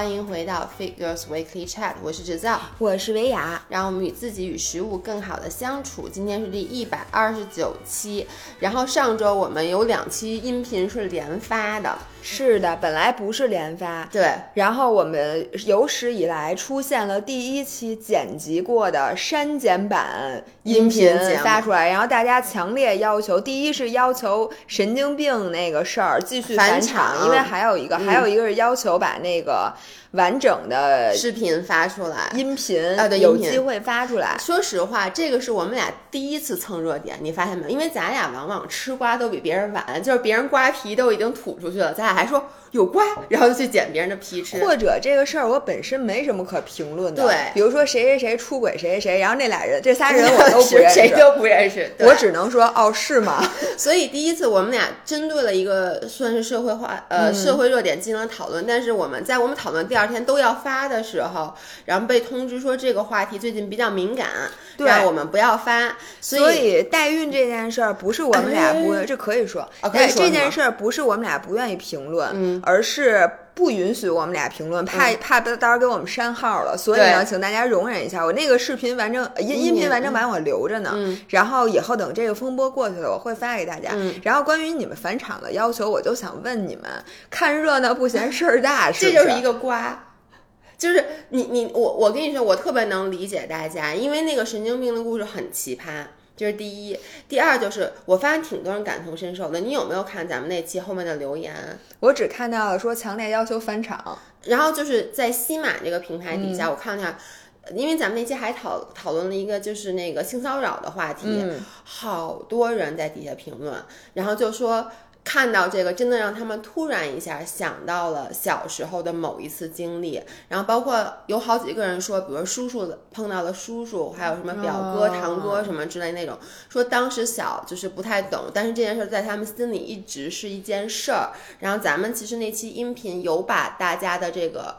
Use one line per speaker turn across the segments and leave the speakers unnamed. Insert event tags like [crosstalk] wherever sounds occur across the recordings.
欢迎回到 Figures Weekly Chat，我是制造，
我是维雅，
让我们与自己与食物更好的相处。今天是第一百二十九期，然后上周我们有两期音频是连发的，
是的，本来不是连发，
对，
然后我们有史以来出现了第一期剪辑过的删减版音频发出来，然后大家强烈要求，第一是要求神经病那个事儿继续返
场，
因为还有一个，还有一个是要求把那个。完整的
视频发出来，
音频
啊，对，
有机会发出来。
说实话，这个是我们俩第一次蹭热点，你发现没有？因为咱俩往往吃瓜都比别人晚，就是别人瓜皮都已经吐出去了，咱俩还说。有瓜，[laughs] 然后就去捡别人的皮吃，
或者这个事儿我本身没什么可评论的。
对，
比如说谁谁谁出轨谁谁谁，然后那俩人这仨人 [laughs] 我都不认识，
谁都不认识，
我只能说哦是吗？[laughs]
所以第一次我们俩针对了一个算是社会化呃社会热点进行了讨论，但是我们在我们讨论第二天都要发的时候，然后被通知说这个话题最近比较敏感，让我们不要发。
所以代孕这件事儿不是我们俩不这可以说，但这件事儿不是我们俩不愿意评论，
嗯。
而是不允许我们俩评论，怕怕到时候给我们删号了，所以呢，请大家容忍一下。我那个视频完整音音频完整版我留着呢，然后以后等这个风波过去了，我会发给大家。然后关于你们返场的要求，我就想问你们：看热闹不嫌事儿大，[laughs]
这就是一个瓜。就是你你我我跟你说，我特别能理解大家，因为那个神经病的故事很奇葩。这是第一，第二就是我发现挺多人感同身受的。你有没有看咱们那期后面的留言？
我只看到了说强烈要求返场，
然后就是在西马这个平台底下，我看了下，因为咱们那期还讨讨论了一个就是那个性骚扰的话题，好多人在底下评论，然后就说。看到这个，真的让他们突然一下想到了小时候的某一次经历，然后包括有好几个人说，比如叔叔碰到了叔叔，还有什么表哥、堂哥什么之类那种，说当时小就是不太懂，但是这件事在他们心里一直是一件事儿。然后咱们其实那期音频有把大家的这个。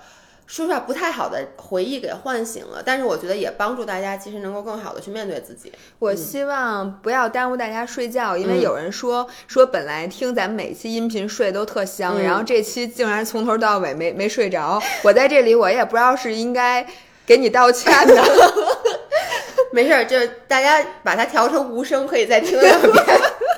说出来，不太好的回忆给唤醒了，但是我觉得也帮助大家，其实能够更好的去面对自己。
我希望不要耽误大家睡觉，因为有人说说本来听咱们每期音频睡都特香，然后这期竟然从头到尾没没睡着。我在这里，我也不知道是应该给你道歉的。[laughs]
没事儿，就大家把它调成无声，可以再听两遍。[laughs]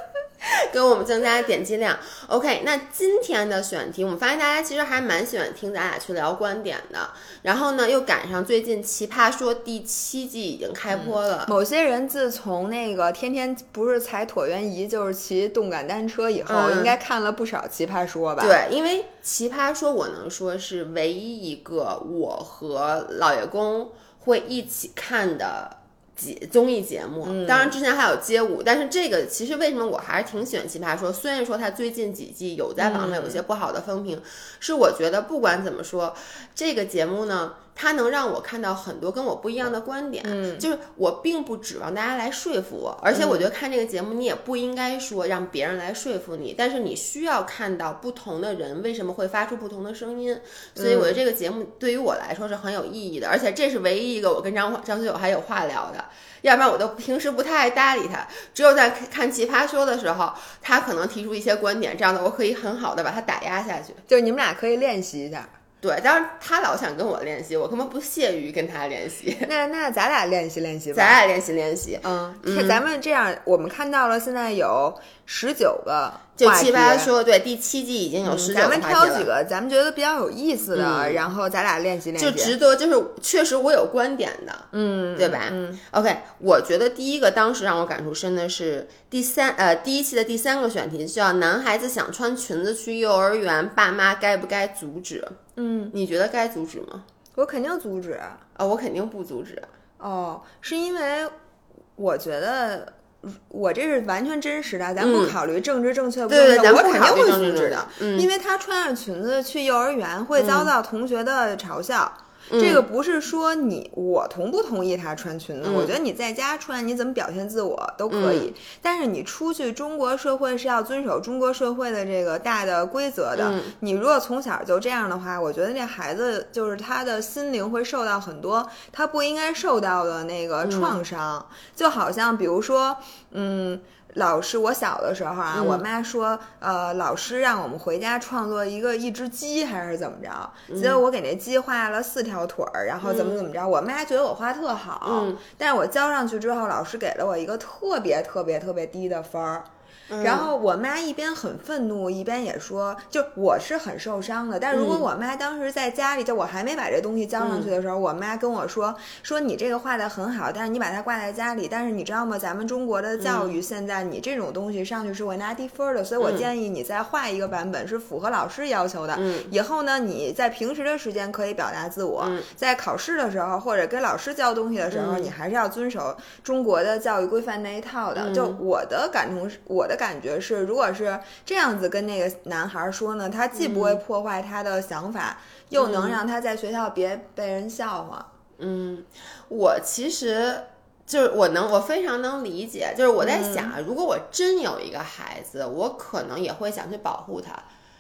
给我们增加点击量。OK，那今天的选题，我们发现大家其实还蛮喜欢听咱俩去聊观点的。然后呢，又赶上最近《奇葩说》第七季已经开播了。
某些人自从那个天天不是踩椭圆仪就是骑动感单车以后，应该看了不少《奇葩说》吧？
对，因为《奇葩说》我能说是唯一一个我和老爷公会一起看的。节综艺节目，当然之前还有街舞，但是这个其实为什么我还是挺喜欢《奇葩说》？虽然说它最近几季有在网上有一些不好的风评，是我觉得不管怎么说，这个节目呢。它能让我看到很多跟我不一样的观点，
嗯，
就是我并不指望大家来说服我，而且我觉得看这个节目你也不应该说让别人来说服你，但是你需要看到不同的人为什么会发出不同的声音，所以我觉得这个节目对于我来说是很有意义的，而且这是唯一一个我跟张张学友还有话聊的，要不然我都平时不太爱搭理他，只有在看奇葩说的时候，他可能提出一些观点，这样的我可以很好的把他打压下去，
就是你们俩可以练习一下。
对，但是他老想跟我练习，我根本不屑于跟他练习。
那那咱俩练习练习吧。
咱俩练习练习。
嗯，咱们这样，我们看到了，现在有十九个。
就七八说对，第七季已经有十九
咱们挑几个咱们觉得比较有意思的，然后咱俩练习练习。
就值得，就是确实我有观点的，
嗯，
对吧？
嗯
，OK，我觉得第一个当时让我感触深的是第三呃第一期的第三个选题，叫男孩子想穿裙子去幼儿园，爸妈该不该阻止？
嗯，
你觉得该阻止吗？
我肯定阻止
啊，我肯定不阻止。
哦，是因为我觉得。我这是完全真实的，咱不考虑政治正确不
正确，
我肯定会
阻止的，
因为他穿上裙子去幼儿园会遭到同学的嘲笑。这个不是说你我同不同意他穿裙子，我觉得你在家穿你怎么表现自我都可以，但是你出去中国社会是要遵守中国社会的这个大的规则的。你如果从小就这样的话，我觉得那孩子就是他的心灵会受到很多他不应该受到的那个创伤，就好像比如说，嗯。老师，我小的时候啊，
嗯
我妈说，呃，老师让我们回家创作一个一只鸡，还是怎么着？
嗯
结果我给那鸡画了四条腿儿，然后怎么怎么着，我妈觉得我画特好，
嗯
但是我交上去之后，老师给了我一个特别特别特别低的分儿。
嗯
然后我妈一边很愤怒，一边也说，就我是很受伤的。但如果
嗯
我妈当时在家里，就我还没把这东西交上去的时候，我妈跟我说，说你这个画的很好，但是你把它挂在家里，但是你知道吗？咱们中国的教育现在，你这种东西上去是会拿低分儿的，所以我
嗯
建议你再画一个版本是符合老师要求的。
嗯
以后呢，你在平时的时间可以表达自我，
嗯
在考试的时候或者跟老师教东西的时候，
嗯
你还是要遵守中国的教育规范那一套的。
嗯
就我的感同是，我的感觉是，如果是这样子跟那个男孩说呢，他既不
嗯
会破坏他的想法，又能让他在学校别被人笑话。
嗯，我其实就是我能，我非常能理解。就是我在想啊，如果我真有一个孩子，我可能也会想去保护他。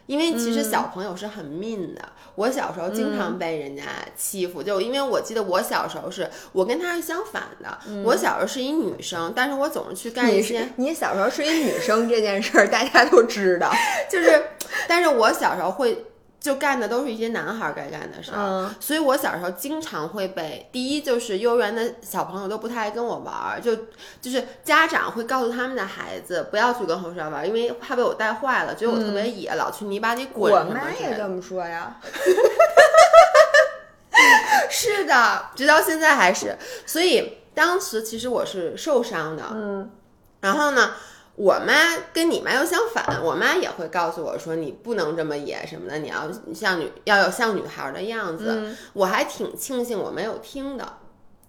因为其实小朋友是很 mean 的，我小时候经常被人家欺负，就因为我记得我小时候是我跟他是相反的，我小时候是一女生，但是我总是去干一些
是你小时候是一女生这件事儿，大家都知道。[laughs]
就是，但是我小时候会就干的都是一些男孩儿该干的事儿，
嗯。
所以我小时候经常会被第一就是幼儿园的小朋友都不太爱跟我玩儿，就就是家长会告诉他们的孩子不要去跟后山玩儿，因为怕被我带坏了，觉得我特别野，老去泥巴里滚
我妈也这么说呀。[laughs]
是的，直到现在还是，所以当时其实我是受伤的，
嗯。
然后呢，我妈跟你妈又相反，我妈也会告诉我说你不能这么野什么的，你要像女要有像女孩的样子。
嗯
我还挺庆幸我没有听的，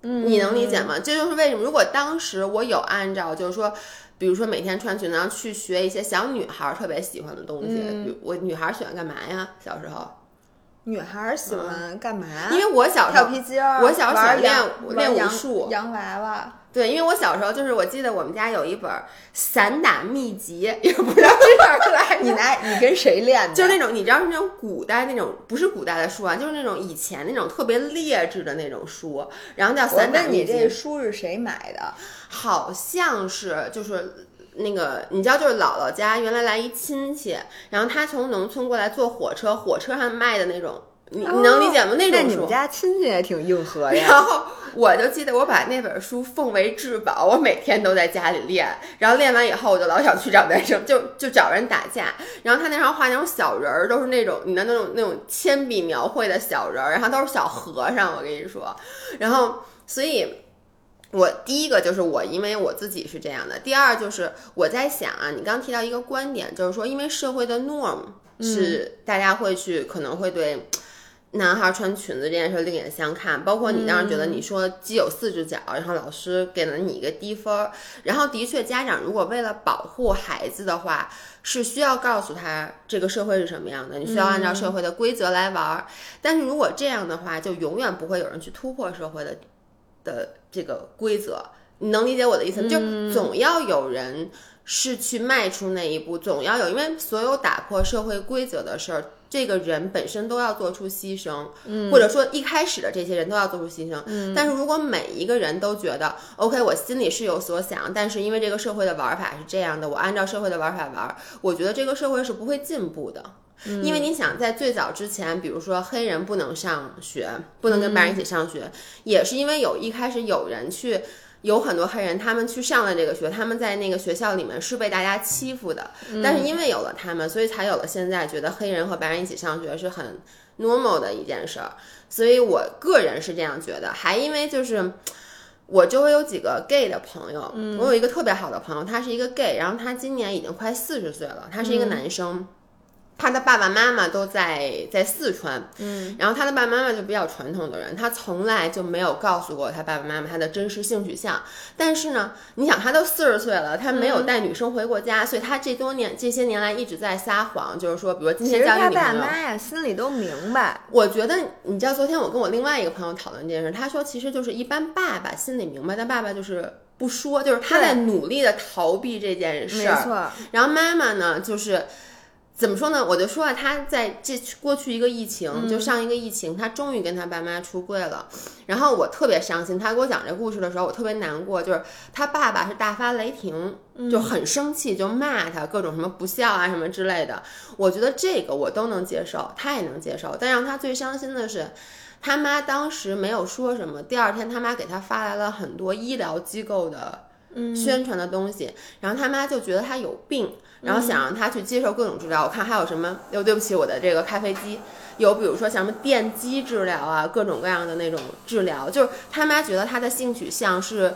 嗯
你能理解吗？这就是为什么，如果当时我有按照就是说。比如说每天穿裙子，然后去学一些小女孩特别喜欢的东西。
嗯
比如我女孩喜欢干嘛呀？小时候，
女孩儿喜欢干嘛？
因为我小时候
跳
候
皮筋儿，
我小时候喜欢练练武术
洋娃娃。
对，因为我小时候就是我记得我们家有一本散打秘籍，也不知道是哪儿来的。[laughs]
你拿你跟谁练的？
就是那种你知道是那种古代那种不是古代的书啊，就是那种以前那种特别劣质的那种书，然后叫散打秘籍
这，书是谁买的？
好像是就是。那个你知道，就是姥姥家原来来一亲戚，然后他从农村过来坐火车，火车上卖的那种，你你能理解吗？
哦那
种书
你们。家亲戚也挺硬核呀。
然后我就记得我把那本书奉为至宝，我每天都在家里练。然后练完以后，我就老想去找男生，就就找人打架。然后他那上画那种小人儿，都是那种你的那种那种铅笔描绘的小人儿，然后都是小和尚，我跟你说。然后所以。我第一个就是我，因为我自己是这样的。第二就是我在想啊，你刚提到一个观点，就是说，因为社会的 norm 是大家会去可能会对男孩穿裙子这件事另眼相看，包括你当时觉得你说鸡有四只脚，然后老师给了你一个低分儿，然后的确家长如果为了保护孩子的话，是需要告诉他这个社会是什么样的，你需要按照社会的规则来玩儿。但是如果这样的话，就永远不会有人去突破社会的的这个规则。你能理解我的意思吗？就总要有人是去迈出那一步，总要有，因为所有打破社会规则的事儿，这个人本身都要做出牺牲，嗯，或者说一开始的这些人都要做出牺牲，嗯。但是如果每一个人都觉得，OK，我心里是有所想，但是因为这个社会的玩法是这样的，我按照社会的玩法玩，我觉得这个社会是不会进步的。因为你想，在最早之前，比如说黑人不能上学，不能跟白人一起上学，也是因为有一开始有人去。有很多黑人，他们去上了这个学，他们在那个学校里面是被大家欺负的，但是因为有了他们，所以才有了现在觉得黑人和白人一起上学是很 normal 的一件事儿。所以我个人是这样觉得，还因为就是我周围有几个 gay 的朋友，我有一个特别好的朋友，他是一个 gay，然后他今年已经快四十岁了，他是一个男生。他的爸爸妈妈都在在四川，嗯，然后他的爸爸妈妈就比较传统的人，他从来就没有告诉过他爸爸妈妈他的真实性取向。但是呢，你想他都四十岁了，他没有带女生回过家，所以他这多年这些年来一直在撒谎，就是说，比如说今天交女朋友，
妈呀心里都明白，
我觉得你知道，昨天我跟我另外一个朋友讨论这件事，他说其实就是一般爸爸心里明白，但爸爸就是不说，就是他在努力的逃避这件事儿。
没错。
然后妈妈呢，就是怎么说呢？我就说啊，他在这过去一个疫情，就上一个疫情，他终于跟他爸妈出柜了。然后我特别伤心，他给我讲这故事的时候，我特别难过。就是他爸爸是大发雷霆，就很生气，就骂他各种什么不孝啊什么之类的。我觉得这个我都能接受，他也能接受。但让他最伤心的是，他妈当时没有说什么。第二天他妈给他发来了很多医疗机构的宣传的东西，然后他妈就觉得他有病。然后想让他去接受各种治疗，我看还有什么？又，对不起，我的这个咖啡机，有比如说像什么电击治疗啊，各种各样的那种治疗，就是他妈觉得他的性取向是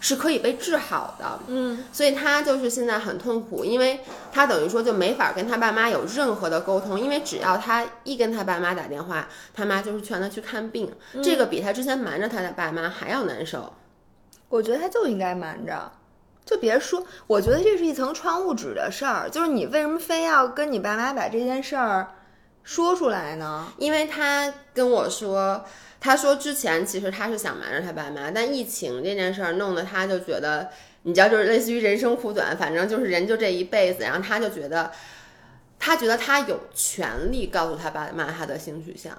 是可以被治好的，
嗯，
所以他就是现在很痛苦，因为他等于说就没法跟他爸妈有任何的沟通，因为只要他一跟他爸妈打电话，他妈就是劝他去看病，这个比他之前瞒着他的爸妈还要难受。
我觉得他就应该瞒着。就别说，我觉得这是一层窗户纸的事儿。就是你为什么非要跟你爸妈把这件事儿说出来呢？
因为他跟我说，他说之前其实他是想瞒着他爸妈，但疫情这件事儿弄得他就觉得，你知道，就是类似于人生苦短，反正就是人就这一辈子，然后他就觉得，他觉得他有权利告诉他爸妈他的性取向。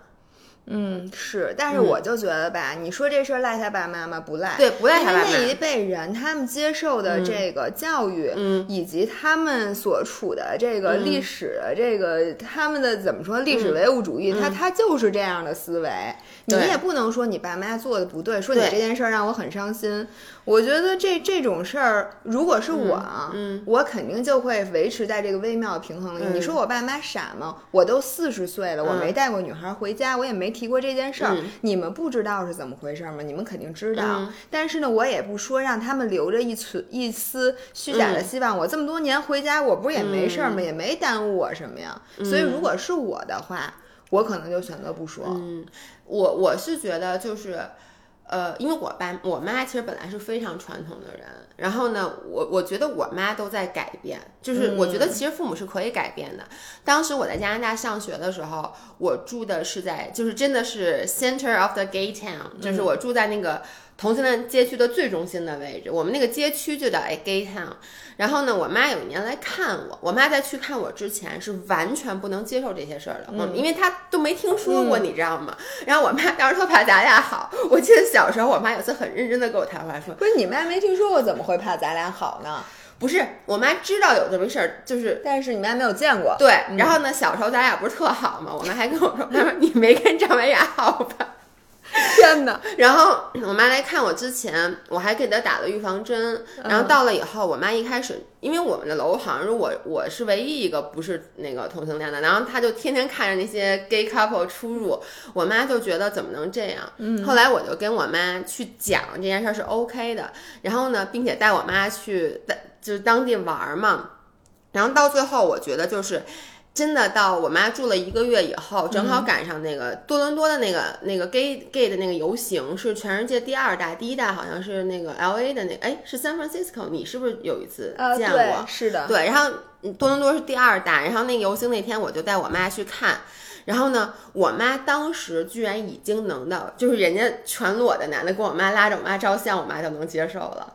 嗯，是，但是我就觉得吧，你说这事儿赖他爸妈吗？不赖，
对，不赖他爸
妈。那一辈人他们接受的这个教育，
嗯，
以及他们所处的这个历史的这个他们的怎么说历史唯物主义，他他就是这样的思维。你也不能说你爸妈做的不对，说你这件事儿让我很伤心。我觉得这这种事儿，如果是我，
嗯，
我肯定就会维持在这个微妙的平衡里。你说我爸妈傻吗？我都四十岁了，我没带过女孩回家，我也没提过这件事儿。你们不知道是怎么回事吗？你们肯定知道。但是呢，我也不说让他们留着一存一丝虚假的希望。我这么多年回家，我不是也没事儿吗？也没耽误我什么呀。所以如果是我的话，我可能就选择不说。
嗯，我我是觉得就是。呃，因为我爸我妈其实本来是非常传统的人，然后呢，我我觉得我妈都在改变，就是我觉得其实父母是可以改变的。当时我在加拿大上学的时候，我住的是在就是真的是 center of the gay town，就是我住在那个。同性恋街区的最中心的位置，我们那个街区就叫 Gay Town。然后呢，我妈有一年来看我，我妈在去看我之前是完全不能接受这些事儿的，嗯，因为她都没听说过，你知道吗？然后我妈当时特怕咱俩好。我记得小时候，我妈有次很认真的跟我谈话说：“
不是你妈没听说过，怎么会怕咱俩好呢？”
不是，我妈知道有这么事儿，就是，
但是你妈没有见过。
对，然后呢，小时候咱俩不是特好吗？我妈还跟我说：“她说你没跟张文雅好吧？” [laughs]
天哪！
然后我妈来看我之前，我还给她打了预防针。然后到了以后，我妈一开始，因为我们的楼好像是我我是唯一一个不是那个同性恋的，然后她就天天看着那些 gay couple 出入，我妈就觉得怎么能这样？
嗯。
后来我就跟我妈去讲这件事是 OK 的，然后呢，并且带我妈去就是当地玩嘛。然后到最后，我觉得就是。真的到我妈住了一个月以后，正好赶上那个多伦多的那个那个 gay gay 的那个游行，是全世界第二大，第一大好像是那个 L A 的那哎是 San Francisco，你是不是有一次见过？
是的，
对，然后多伦多是第二大，然后那个游行那天我就带我妈去看，然后呢，我妈当时居然已经能到，就是人家全裸的男的跟我妈拉着我妈照相，我妈就能接受了。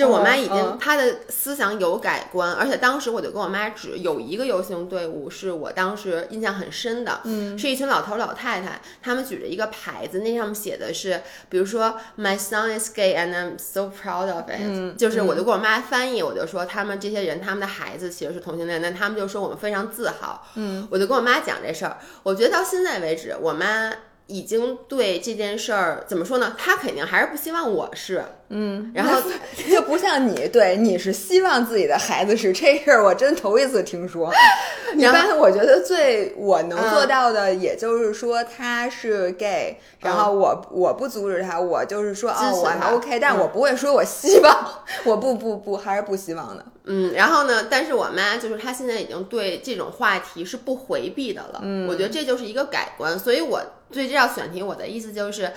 就我妈已经，她的思想有改观，而且当时我就跟我妈指，有一个游行队伍是我当时印象很深的，
嗯，
是一群老头老太太，他们举着一个牌子，那上面写的是，比如说 My son is gay and I'm so proud of it，就是我就跟我妈翻译，我就说他们这些人，他们的孩子其实是同性恋，但他们就说我们非常自豪，
嗯，
我就跟我妈讲这事儿，我觉得到现在为止，我妈。已经对这件事儿怎么说呢？他肯定还是不希望我是，
嗯，
然后
就不像你，对，你是希望自己的孩子是这事儿，我真头一次听说。[laughs] 一般我觉得最我能做到的，也就是说他是 gay，然后我我不阻止他，我就是说哦，我还 OK，但我不会说我希望，[laughs] 我不不不，还是不希望的。
嗯，然后呢？但是我妈就是她现在已经对这种话题是不回避的了。
嗯，
我觉得这就是一个改观。所以我所以这道选题，我的意思就是，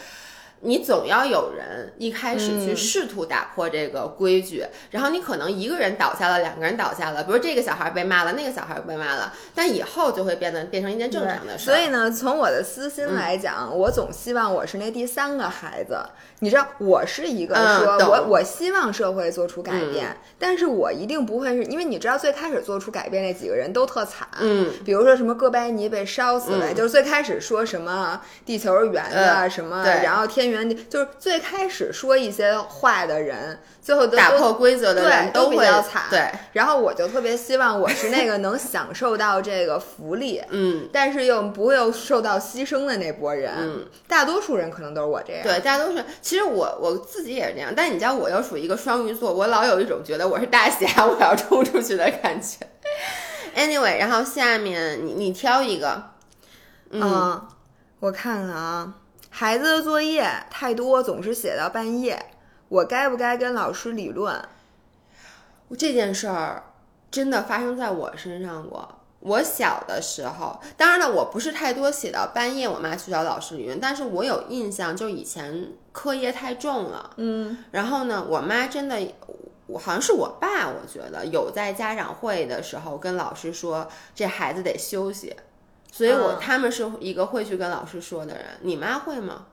你总要有人一开始去试图打破这个规矩，然后你可能一个人倒下了，两个人倒下了，比如这个小孩被骂了，那个小孩被骂了，但以后就会变得变成一件正常的事。
所以呢，从我的私心来讲，我总希望我是那第三个孩子。你知道，我是一个说我我希望社会做出改变，但是我一定不会是因为你知道，最开始做出改变那几个人都特惨，
嗯，
比如说什么哥白尼被烧死了，就是最开始说什么地球是圆的什么，然后天圆地，就是最开始说一些话的人。最后
打破规则的人
都
比
较惨，
对。
然后我就特别希望我是那个能享受到这个福利，[laughs]
嗯，
但是又不会受到牺牲的那波人。嗯，大多数人可能都是我这样。
对，大多数。其实我我自己也是这样，但你知道，我又属于一个双鱼座，我老有一种觉得我是大侠，[laughs] 我要冲出去的感觉。Anyway，然后下面你你挑一个，
嗯，我看看啊，孩子的作业太多，总是写到半夜。我该不该跟老师理论？
这件事儿真的发生在我身上过。我小的时候，当然了，我不是太多写到半夜，我妈去找老师理论。但是我有印象，就以前课业太重了，
嗯，
然后呢，我妈真的，我好像是我爸，我觉得有在家长会的时候跟老师说，这孩子得休息。所以我他们是一个会去跟老师说的人。你妈会吗？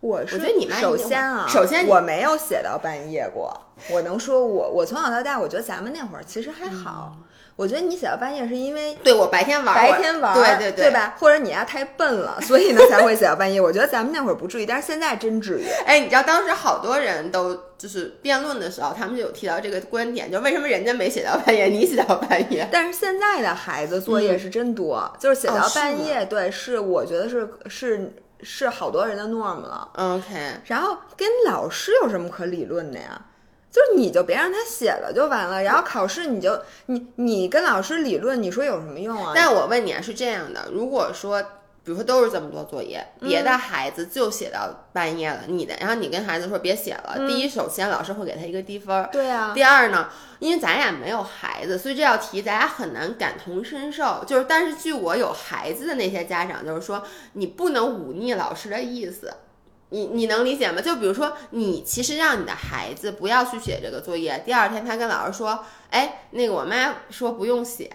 我
我觉得你妈
首先啊，
首先
我没有写到半夜过。我能说，我我从小到大，我觉得咱们那会儿其实还好。我觉得你写到半夜是因为
对我白天玩，
白天玩，
对对
对对吧？或者你呀太笨了，所以呢才会写到半夜。我觉得咱们那会儿不至于，但是现在真至于。
哎，你知道当时好多人都就是辩论的时候，他们就有提到这个观点，就为什么人家没写到半夜，你写到半夜？[laughs]
但是现在的孩子作业是真多，就是写到半夜，对，是我觉得是是。是好多人的 norm 了
，OK。
然后跟老师有什么可理论的呀？就是你就别让他写了就完了，然后考试你就你你跟老师理论，你说有什么用啊？
但我问你啊，是这样的，如果说。比如说都是这么多作业，别的孩子就写到半夜了，你的，然后你跟孩子说别写了。第一，首先老师会给他一个低分儿。
对啊。
第二呢，因为咱俩没有孩子，所以这道题咱俩很难感同身受。就是，但是据我有孩子的那些家长，就是说你不能忤逆老师的意思，你你能理解吗？就比如说你其实让你的孩子不要去写这个作业，第二天他跟老师说，哎，那个我妈说不用写，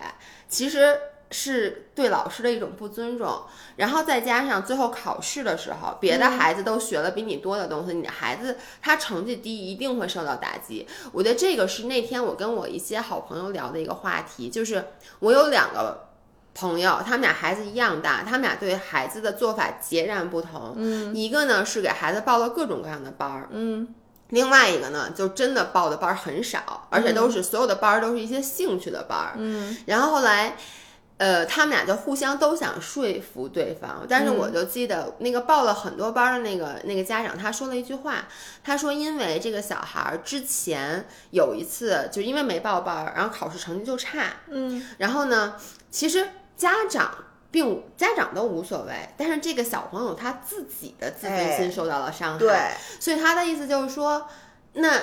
其实。是对老师的一种不尊重，然后再加上最后考试的时候，别的孩子都学了比你多的东西，你的孩子他成绩低，一定会受到打击。我觉得这个是那天我跟我一些好朋友聊的一个话题，就是我有两个朋友，他们俩孩子一样大，他们俩对孩子的做法截然不同。
嗯，
一个呢是给孩子报了各种各样的班儿，
嗯，
另外一个呢就真的报的班儿很少，而且都是所有的班儿都是一些兴趣的班儿。
嗯，
然后后来。呃，他们俩就互相都想说服对方，但是我就记得那个报了很多班的那个那个家长，他说了一句话，他说因为这个小孩之前有一次就因为没报班，然后考试成绩就差，
嗯，
然后呢，其实家长并家长都无所谓，但是这个小朋友他自己的自尊心受到了伤害，
对，
所以他的意思就是说，那。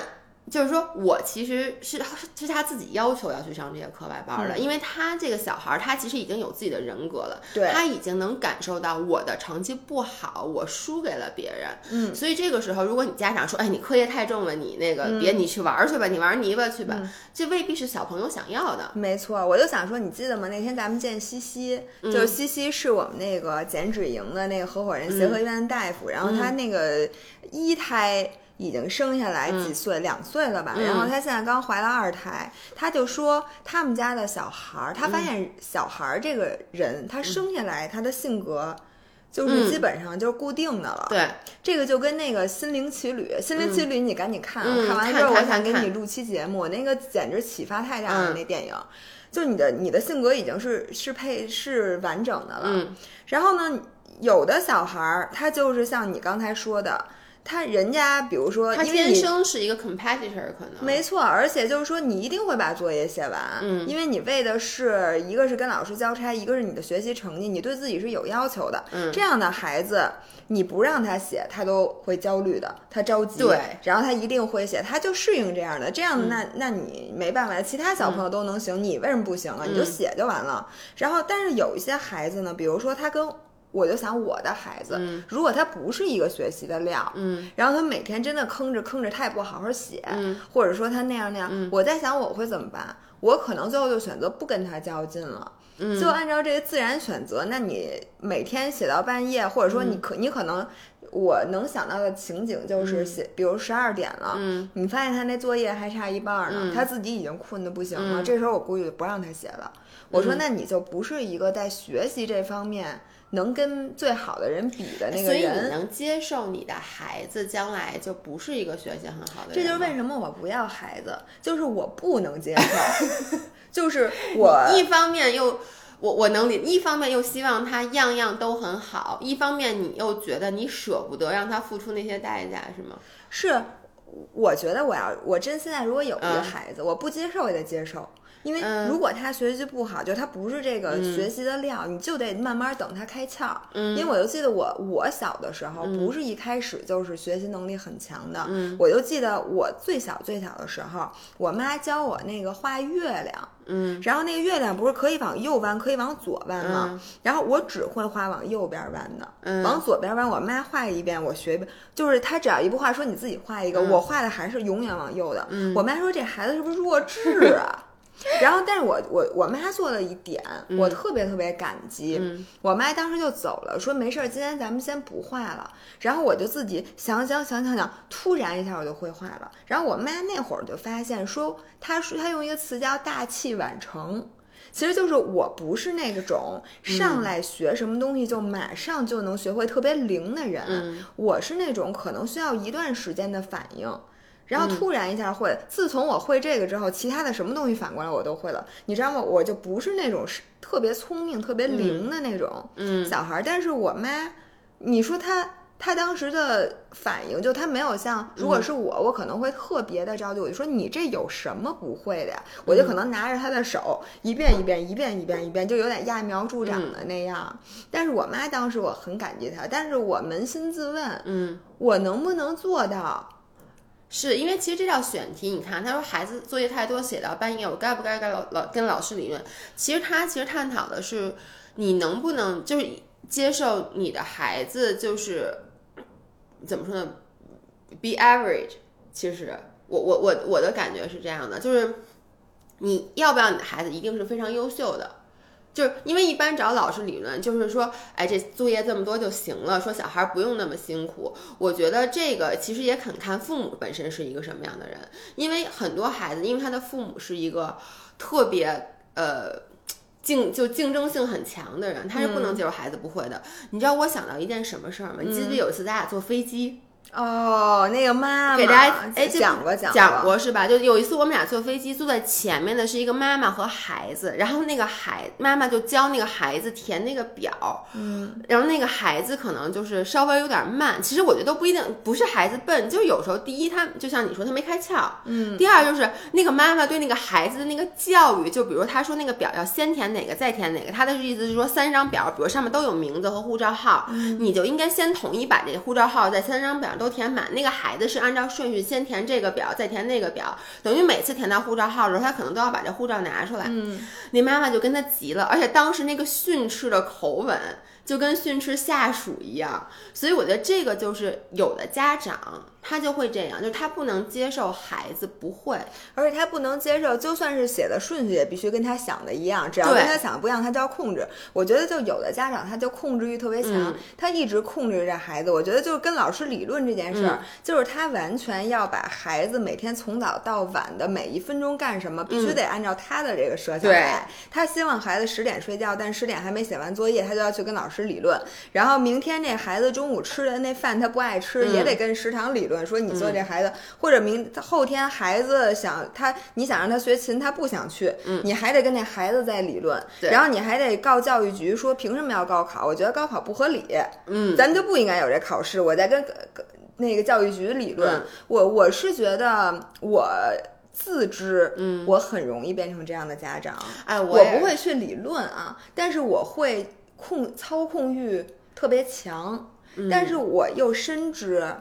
就是说，我其实是是他自己要求要去上这些课外班的，因为他这个小孩儿，他其实已经有自己的人格了，
对，
他已经能感受到我的成绩不好，我输给了别人，
嗯，
所以这个时候，如果你家长说，哎，你课业太重了，你那个别你去玩去吧，你玩泥巴去吧，这未必是小朋友想要的。
没错，我就想说，你记得吗？那天咱们见西西，就是西西是我们那个减脂营的那个合伙人，协和医院的大夫，然后他那个一胎。已经生下来几岁，两岁了吧？然后他现在刚怀了二胎，他就说他们家的小孩儿，他发现小孩儿这个人，他生下来他的性格就是基本上就是固定的了。
对，
这个就跟那个《心灵奇旅》，《心灵奇旅》你赶紧看，
看
完之后我想给你录期节目，那个简直启发太大了。那电影，就你的你的性格已经是是配是完整的了。然后呢，有的小孩儿他就是像你刚才说的。他人家比如说，
他天生是一个 competitor，可能
没错，而且就是说，你一定会把作业写完，
嗯，
因为你为的是一个是跟老师交差，一个是你的学习成绩，你对自己是有要求的，
嗯，
这样的孩子，你不让他写，他都会焦虑的，他着急，
对，
然后他一定会写，他就适应这样的，这样的那那你没办法，其他小朋友都能行，你为什么不行啊？你就写就完了。然后，但是有一些孩子呢，比如说他跟我就想我的孩子，
嗯。
如果他不是一个学习的料，
嗯。
然后他每天真的坑着坑着，他也不好好写，
嗯。
或者说他那样那样，
嗯。
我在想我会怎么办？我可能最后就选择不跟他较劲了。
嗯，
就按照这个自然选择，那你每天写到半夜，或者说
嗯
你可、你可能，我能想到的情景就是写，比如十二点了，
嗯。
你发现他那作业还差一半儿呢，
嗯。
他自己已经困得不行了，
嗯。
这时候我估计就不让他写了。我说，那你就不是一个在学习这方面能跟最好的人比的那个人
所以你。能接受你的孩子将来就不是一个学习很好的人，
这就是为什么我不要孩子，就是我不能接受，[laughs] 就是我
一方面又我我能理，一方面又希望他样样都很好，一方面你又觉得你舍不得让他付出那些代价，是吗？
是，我觉得我要我真现在如果有一个
嗯
孩子，我不接受也得接受。因为
嗯
如果他学习不好，就他不是这个学习的料，你就得慢慢等他开窍。
嗯
因为我就记得我我小的时候，不是一开始就是学习能力很强的。
嗯
我就记得我最小最小的时候，我妈教我那个画月亮，
嗯
然后那个月亮不是可以往右弯，可以往左弯吗？
嗯
然后我只会画往右边弯的，
嗯
往左边弯，我妈画一遍，我学一遍。就是她只要一不画说你自己画一个，
嗯
我画的还是永远往右的。我妈说这孩子是不是弱智啊？然后，但是我我我妈做了一点，我特别特别感激。
嗯
我妈当时就走了，说没事儿，今天咱们先不画了。然后我就自己想想想想想，突然一下我就会画了。然后我妈那会儿就发现说，她说她用一个词叫大器晚成。其实就是我不是那种上来学什么东西就马上就能学会特别灵的人，
嗯
我是那种可能需要一段时间的反应。然
嗯
后突然一下会，自从我会这个之后，其他的什么东西反过来我都会了。你知道吗？我就不是那种是特别聪明、特别灵的那种
嗯
小孩儿。但是我妈，你说她，她当时的反应就她没有像，如果是我，我可能会特别的着急，我就说你这有什么不会的呀？我就可能拿着她的手一遍一遍、一遍一遍、一遍，就有点揠苗助长的那样。但是我妈当时我很感激她，但是我扪心自问，
嗯。
我能不能做到？
是因为其实这道选题，你看他说孩子作业太多，写到半夜，我该不该跟老老跟老师理论？其实他其实探讨的是你能不能就是接受你的孩子就是怎么说呢，be average。其实我我我我的感觉是这样的，就是你要不要你的孩子一定是非常优秀的？就是因为一般找老师理论，就是说，哎，这作业这么多就行了，说小孩不用那么辛苦。我觉得这个其实也很看父母本身是一个什么样的人，因为很多孩子，因为他的父母是一个特别呃竞就竞争性很强的人，他是不能接受孩子不会的。你知道我想到一件什么事儿吗？你记不记得有一次咱俩坐飞机？
哦，那个妈妈
给大家哎，
讲过讲
讲过是吧？就有一次我们俩坐飞机，坐在前面的是一个妈妈和孩子，然后那个孩妈妈就教那个孩子填那个表，嗯，然后那个孩子可能就是稍微有点慢。其实我觉得都不一定，不是孩子笨，就是有时候第一他就像你说他没开窍，嗯，第二就是那个妈妈对那个孩子的那个教育，就比如他说那个表要先填哪个再填哪个，他的意思是说三张表，比如上面都有名字和护照号，你就应该先统一把这个护照号在三张表上都填满。那个孩子是按照顺序先填这个表，再填那个表，等于每次填到护照号的时候，他可能都要把这护照拿出来。嗯，那妈妈就跟他急了，而且当时那个训斥的口吻就跟训斥下属一样，所以我觉得这个就是有的家长他就会这样，就是他不能接受孩子不会，
而且他不能接受，就算是写的顺序也必须跟他想的一样，只要跟他想的不一样，他就要控制。我觉得就有的家长他就控制欲特别强，
嗯
他一直控制着孩子。我觉得就是跟老师理论这件事儿，
嗯
就是他完全要把孩子每天从早到晚的每一分钟干什么，必须得按照他的这个设想来。他希望孩子十点睡觉，但十点还没写完作业，他就要去跟老师理论。然后明天那孩子中午吃的那饭他不爱吃，
嗯
也得跟食堂理论，说你做这孩子，或者明后天孩子想他，你想让他学琴，他不想去，你还得跟那孩子再理论，然后你还得告教育局说凭什么要高考？我觉得高考不合理，
嗯，
咱们就不应该有这考试。我在跟跟那个教育局理论，
嗯
我我是觉得我。自知，
嗯
我很容易变成这样的家长。
哎，
我
也
不会去理论啊，但是我会控操控欲特别强，
嗯
但是我又深知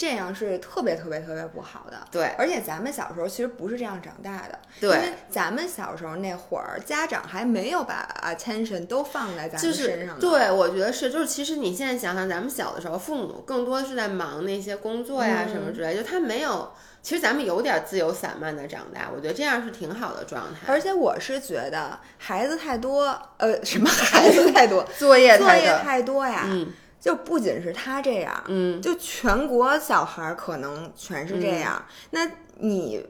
这样是特别特别特别不好的。
对，
而且咱们小时候其实不是这样长大的，
对，
因为咱们小时候那会儿，家长还没有把 attention 都放在咱们身上。
对，我觉得是，就是其实你现在想想，咱们小的时候，父母更多是在忙那些工作呀什么之类，就他没有。其实咱们有点自由散漫的长大，我觉得这样是挺好的状态。
而且我是觉得孩子太多，呃，什么孩子太多，[laughs]
作业
作业太多呀，
嗯，
就不仅是他这样，
嗯，
就全国小孩可能全是这样。那你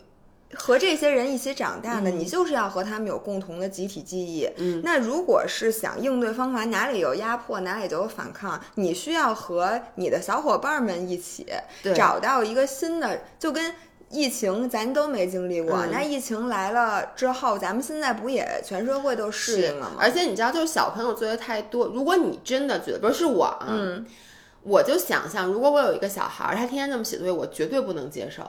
和这些人一起长大的，你就是要和他们有共同的集体记忆。
嗯，
那如果是想应对方法，哪里有压迫，哪里就有反抗。你需要和你的小伙伴们一起找到一个新的，就跟。疫情咱都没经历过，那疫情来了之后，咱们现在不也全社会都适应了吗？
而且你知道，就是小朋友作业太多，如果你真的觉得不是我啊，我就想象，如果我有一个小孩，他天天这么写作业，我绝对不能接受。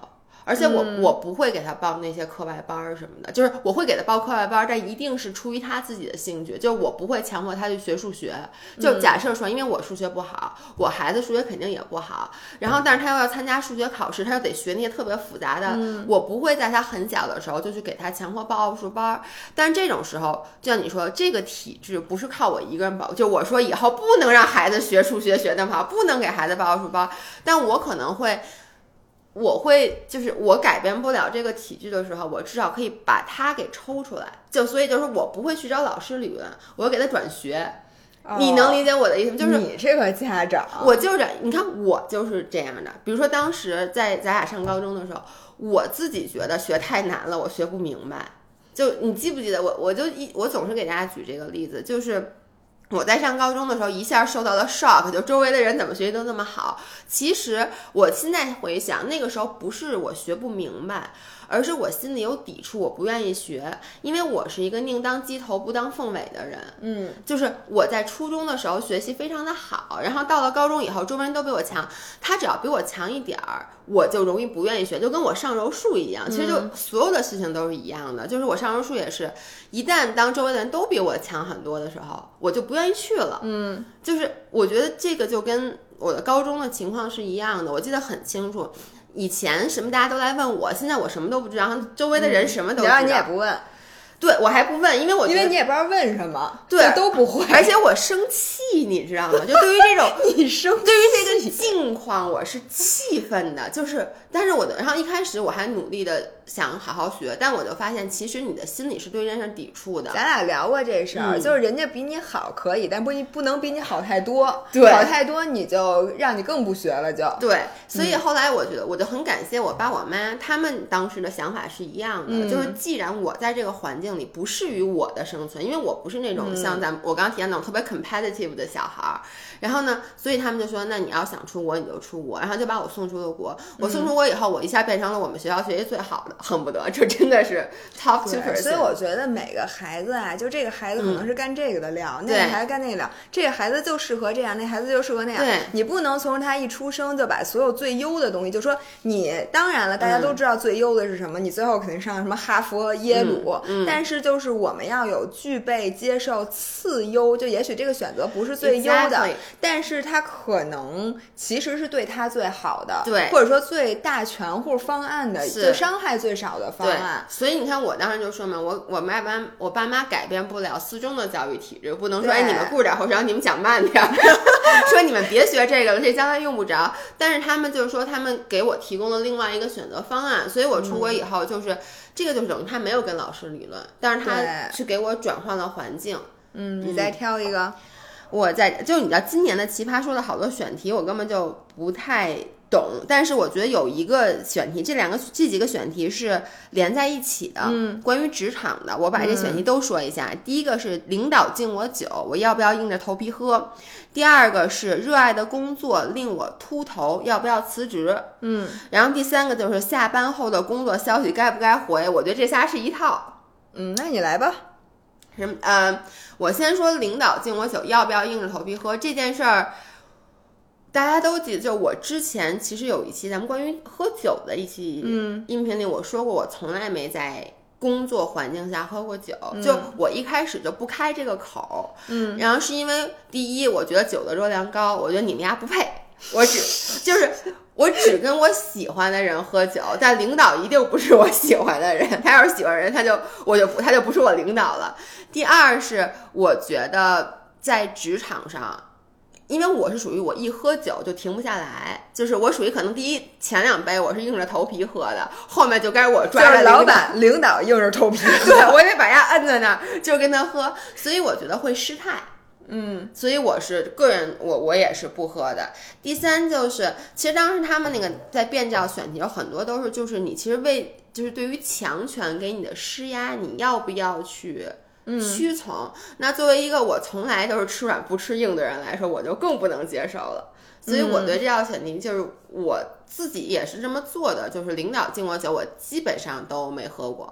而且我我不会给他报那些课外班儿什么的，就是我会给他报课外班儿，但一定是出于他自己的兴趣，就我不会强迫他去学数学。就假设说，因为我数学不好，我孩子数学肯定也不好，然后但是他又要参加数学考试，他又得学那些特别复杂的，我不会在他很小的时候就去给他强迫报奥数班儿。但是这种时候，就像你说，这个体制不是靠我一个人保，就我说以后不能让孩子学数学学那么好，不能给孩子报奥数班儿，但我可能会。我会就是我改变不了这个体制的时候，我至少可以把它给抽出来。就所以就是我不会去找老师理论，我要给他转学。你能理解我的意思吗？就是
你这个家长，
我就是你看我就是这样的。比如说当时在咱俩上高中的时候，我自己觉得学太难了，我学不明白。就你记不记得我？我就一我总是给大家举这个例子，就是。我在上高中的时候，一下受到了 shock，就周围的人怎么学习都那么好。其实我现在回想，那个时候不是我学不明白。而是我心里有抵触，我不愿意学，因为我是一个宁当鸡头不当凤尾的人。
嗯，
就是我在初中的时候学习非常的好，然后到了高中以后，周围人都比我强，他只要比我强一点儿，我就容易不愿意学，就跟我上柔术一样。其实就所有的事情都是一样的，就是我上柔术也是，一旦当周围的人都比我强很多的时候，我就不愿意去了。
嗯，
就是我觉得这个就跟我的高中的情况是一样的，我记得很清楚。以前什么大家都来问我，现在我什么都不知道，周围的人什么都知道。
你也不问，
对我还不问，因为我
因为你也不知道问什么，
对
都不会。
而且我生气，你知道吗？就对于这种 [laughs]
你生，
对于这个境况，我是气愤的。就是，但是我的，然后一开始我还努力的。想好好学，但我就发现，其实你的心里是对这件事抵触的。
咱俩聊过这事儿，就是人家比你好可以，但不不能比你好太多。
对，
好太多你就让你更不学了，就
对。所以后来我觉得，我就很感谢我爸我妈，他们当时的想法是一样的，就是既然我在这个环境里不适于我的生存，因为我不是那种像咱我刚刚提到那种特别 competitive 的小孩儿，然后呢，所以他们就说，那你要想出国你就出国，然后就把我送出了国。我送出国以后，我一下变成了我们学校学习最好的。恨不得这真的是 top two percent，
所以我觉得每个孩子啊，就这个孩子可能是干这个的料，那个孩子干那个料，这个孩子就适合这样，那孩子就适合那样。
对，
你不能从他一出生就把所有最优的东西，就说你当然了，大家都知道最优的是什么，你最后肯定上什么哈佛、耶鲁，但是就是我们要有具备接受次优，就也许这个选择不是最优的，但是他可能其实是对他最好的，
对，
或者说最大全户方案的，最伤害最。少的方案，
所以你看，我当时就说嘛，我我爸妈我爸妈改变不了四中的教育体制，不能说哎你们顾点后让你们讲慢点，[laughs] 说你们别学这个了，这将来用不着。但是他们就是说，他们给我提供了另外一个选择方案，所以我出国以后就是这个就是等于他没有跟老师理论，但是他是给我转换了环境。
嗯，你再挑一个，
我在就你知道今年的奇葩说的好多选题，我根本就不太。懂，但是我觉得有一个选题，这两个这几个选题是连在一起的。
嗯，
关于职场的，我把这选题都说一下。第一个是领导敬我酒，我要不要硬着头皮喝？第二个是热爱的工作令我秃头，要不要辞职？
嗯，
然后第三个就是下班后的工作消息该不该回？我觉得这仨是一套。
嗯，那你来吧。
什么？呃，我先说领导敬我酒，要不要硬着头皮喝这件事儿。大家都记得，就我之前其实有一期咱们关于喝酒的一期音频里，我说过我从来没在工作环境下喝过酒，就我一开始就不开这个口，
嗯，
然后是因为第一，我觉得酒的热量高，我觉得你们家不配，我只 [laughs] 就是我只跟我喜欢的人喝酒，但领导一定不是我喜欢的人。[laughs] 他要是喜欢人，他就我就不他就不是我领导了。第二是我觉得在职场上。因为我是属于我一喝酒就停不下来，就是我属于可能第一前两杯我是硬着头皮喝的，后面就该我抓着
老板领导硬着头皮，[laughs]
对我得把人摁在那儿就跟他喝，所以我觉得会失态。
嗯，
所以我是个人，我我也是不喝的。第三就是，其实当时他们那个在辩教选题有很多都是，就是你其实为就是对于强权给你的施压，你要不要去？屈从，那作为一个我从来都是吃软不吃硬的人来说，我就更不能接受了。所以我对这道选题，就是我自己也是这么做的，就是领导敬我酒，我基本上都没喝过。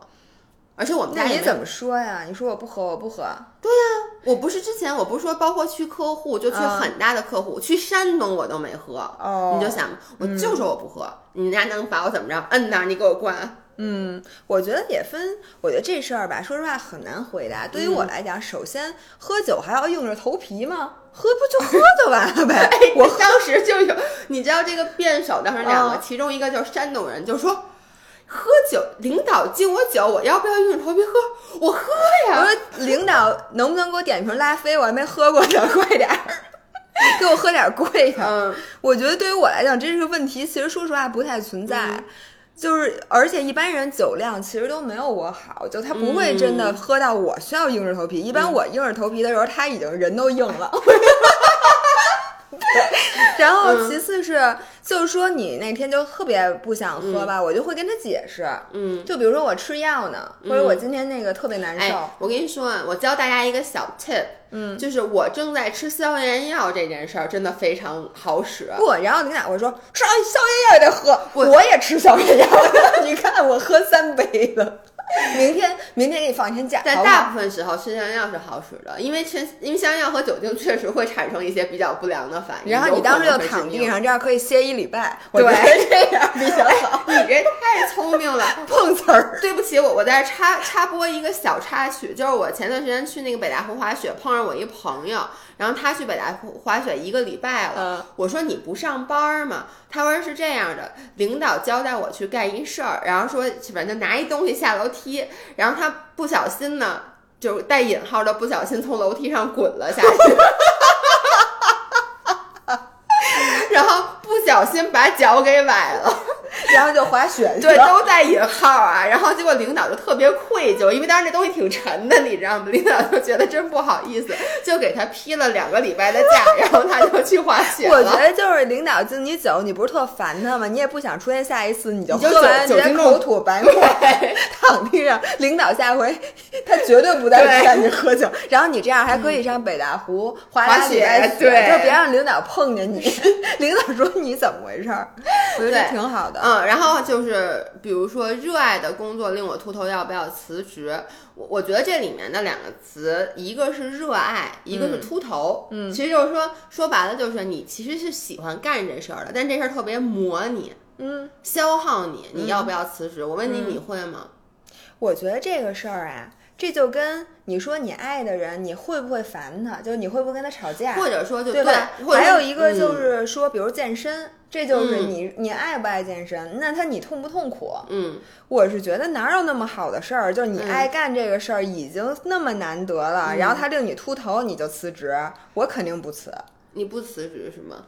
而且我们家
你怎么说呀？你说我不喝，我不喝。
对呀，我不是之前我不是说，包括去客户，就去很大的客户，去山东我都没喝。
哦，
你就想，我就说我不喝，你家能把我怎么着？摁那，你给我灌。
嗯，我觉得也分。我觉得这事儿吧，说实话很难回答。对于我来讲，首先喝酒还要硬着头皮吗？喝不就喝就完了呗。[laughs]
我当时就有，你知道这个辩手当时两个，其中一个就是山东人，就说喝酒，领导敬我酒，我要不要硬着头皮喝？我喝呀。
我说领导能不能给我点瓶拉菲？我还没喝过呢，[laughs] 快点儿，给我喝点贵的。
嗯，
我觉得对于我来讲，这是个问题。其实说实话不太存在。就是，而且一般人酒量其实都没有我好，就他不会真的喝到我需要硬着头皮。一般我硬着头皮的时候，他已经人都硬了。[laughs] [laughs] 然后其次是，就是说你那天就特别不想喝吧，我就会跟他解释。
嗯，
就比如说我吃药呢，或者我今天那个特别难受。
我跟你说，我教大家一个小 tip。
嗯，
就是我正在吃消炎药这件事儿，真的非常好使。
不，然后你俩会说吃消炎药也得喝，我也吃消炎药。[laughs] 你看我喝三杯了。[laughs] 明天，明天给你放一天假。
在大部分时候吃消炎药是好使的，因为吃因为消炎药和酒精确实会产生一些比较不良的反应。
然后你当时就躺地上，这样可以歇一礼拜。
对，
这样比较好。
你这太聪明了，[laughs]
碰瓷儿。
对不起，我我在插插播一个小插曲，就是我前段时间去那个北大湖滑雪，碰上我一朋友，然后他去北大滑雪一个礼拜了。我说你不上班吗？他说是这样的，领导交代我去干一事儿，然后说反正拿一东西下楼梯，然后他不小心呢，就带引号的不小心从楼梯上滚了下去，[laughs] 然后不小心把脚给崴了。
然后就滑雪，
对，都带引号啊。然后结果领导就特别愧疚，因为当时那东西挺沉的，你知道吗？领导就觉得真不好意思，就给他批了两个礼拜的假，然后他就去滑雪
我觉得就是领导敬你酒，你不是特烦他吗？你也不想出现下一次，
你
就喝完直接口吐白沫，躺地上。领导下回他绝对不再劝你喝酒。然后你这样还可以上北大湖
滑
雪，
对，
就别让领导碰见你。[laughs] 领导说你怎么回事儿？我觉得挺好的。
嗯，然后就是，比如说，热爱的工作令我秃头，要不要辞职？我我觉得这里面的两个词，一个是热爱，一个是秃头。
嗯，
其实就是说，说白了就是你其实是喜欢干这事儿的，但这事儿特别磨你，
嗯，
消耗你，你要不要辞职？我问你，你会吗？
我觉得这个事儿啊。这就跟你说你爱的人，你会不会烦他？就是你会不会跟他吵架？
或者说，就
对吧？还有一个就是说，比如健
身，
这就是你你爱不爱健身？那他你痛不痛苦？
嗯，
我是觉得哪有那么好的事儿？就是你爱干这个事儿已经那么难得了，然后他令你秃头，你就辞职？我肯定不辞。
你不辞职是吗？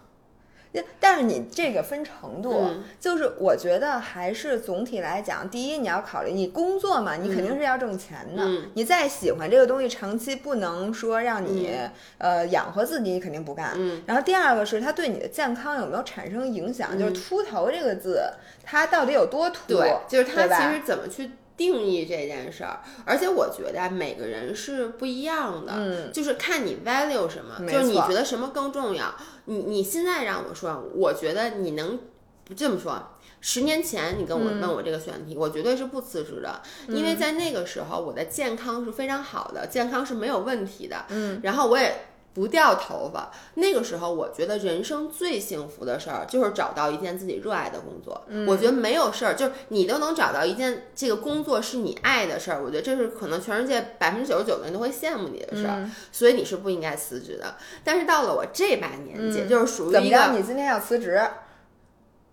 但是你这个分程度，就是我觉得还是总体来讲，第一你要考虑你工作嘛，你肯定是要挣钱的。你再喜欢这个东西，长期不能说让你呃养活自己，你肯定不干。然后第二个是它对你的健康有没有产生影响？就是秃头这个字，它到底有多秃？
对，就是它其实怎么去。定义这件事儿，而且我觉得每个人是不一样的，
嗯，
就是看你 value 什么，就是你觉得什么更重要。你你现在让我说，我觉得你能不这么说。十年前你跟我问我这个选题，我绝对是不辞职的，因为在那个时候我的健康是非常好的，健康是没有问题的，
嗯，
然后我也不掉头发。那个时候，我觉得人生最幸福的事儿就是找到一件自己热爱的工作。我觉得没有事儿，就是你都能找到一件这个工作是你爱的事儿。我觉得这是可能全世界百分之九十九的人都会羡慕你的事儿，所以你是不应该辞职的。但是到了我这把年纪，就是属于一个
你今天要辞职。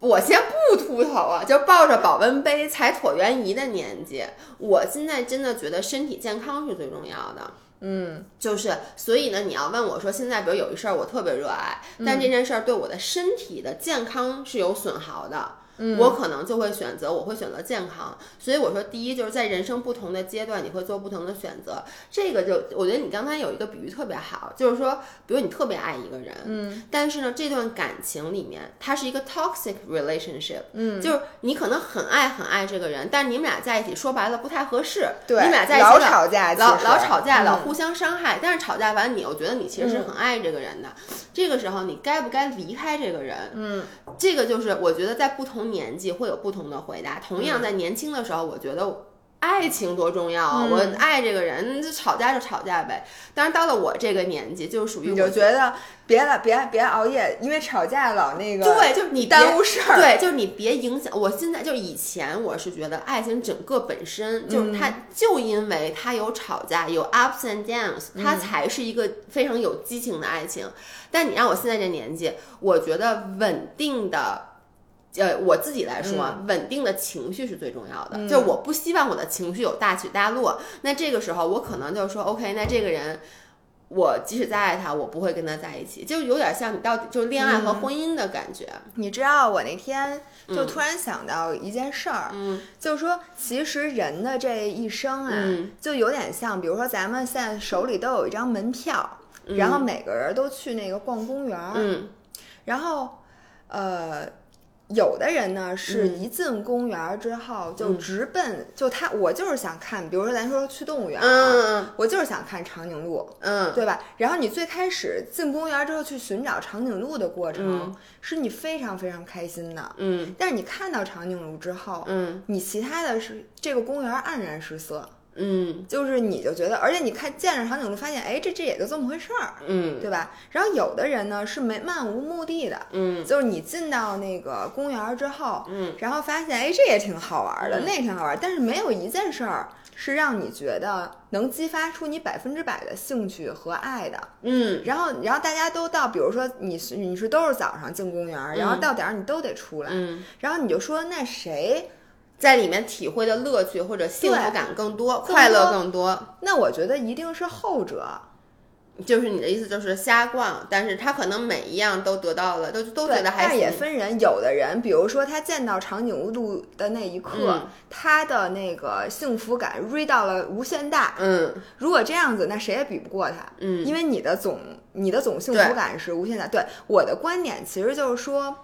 我先不秃头啊，就抱着保温杯踩椭圆仪的年纪，我现在真的觉得身体健康是最重要的。
嗯，
就是所以呢，你要问我说，现在比如有一事儿我特别热爱，但这件事儿对我的身体的健康是有损耗的。我可能就会选择，我会选择健康。所以我说，第一就是在人生不同的阶段，你会做不同的选择。这个就我觉得你刚才有一个比喻特别好，就是说，比如你特别爱一个人，
嗯，
但是呢，这段感情里面它是一个 toxic relationship，
嗯，
就是你可能很爱很爱这个人，但是你们俩在一起说白了不太合适，
对，
你们俩在一起
老吵架，
老老吵架，老互相伤害。但是吵架完，你又觉得你其实是很爱这个人的，这个时候你该不该离开这个人？
嗯，
这个就是我觉得在不同年纪会有不。同的回答，同样在年轻的时候，我觉得爱情多重要啊！我爱这个人，就吵架就吵架呗。但是到了我这个年纪，就属于
你就觉得别了，别别熬夜，因为吵架老那个
对，就是你
耽误事儿。
对，就是你别影响。我现在就以前我是觉得爱情整个本身就是它，就因为它有吵架，有 ups and downs，它才是一个非常有激情的爱情。但你让我现在这年纪，我觉得稳定的。呃，我自己来说，稳定的情绪是最重要的。就是我不希望我的情绪有大起大落。那这个时候，我可能就是说，OK，那这个人，我即使再爱他，我不会跟他在一起。就有点像你到底就是恋爱和婚姻的感觉。
你知道，我那天就突然想到一件事儿，
嗯，
就是说，其实人的这一生啊，就有点像，比如说咱们现在手里都有一张门票，然后每个人都去那个逛公园，
嗯，
然后，呃。有的人呢，是一进公园之后就直奔，就他我就是想看，比如说咱说去动物园
啊，
我就是想看长颈鹿，
嗯，
对吧？然后你最开始进公园之后去寻找长颈鹿的过程，是你非常非常开心的，
嗯。
但是你看到长颈鹿之后，
嗯，
你其他的是这个公园黯然失色。
嗯，
就是你就觉得，而且你看见着长颈鹿，发现哎，这这也就这么回事儿，
嗯，
对吧？然后有的人呢是没漫无目的的，
嗯，
就是你进到那个公园之后，
嗯，
然后发现哎，这也挺好玩的，那也挺好玩，但是没有一件事儿是让你觉得能激发出你百分之百的兴趣和爱的，
嗯。
然后，然后大家都到，比如说你是你是都是早上进公园，然后到点儿你都得出来，
嗯，
然后你就说那谁。
在里面体会的乐趣或者幸福感更多，快乐更多。
那我觉得一定是后者，
就是你的意思就是瞎逛，但是他可能每一样都得到了，都都觉得还
也分人，有的人，比如说他见到长颈鹿的那一刻，他的那个幸福感锐到了无限大。
嗯，
如果这样子，那谁也比不过他。
嗯，
因为你的总你的总幸福感是无限大。对我的观点，其实就是说。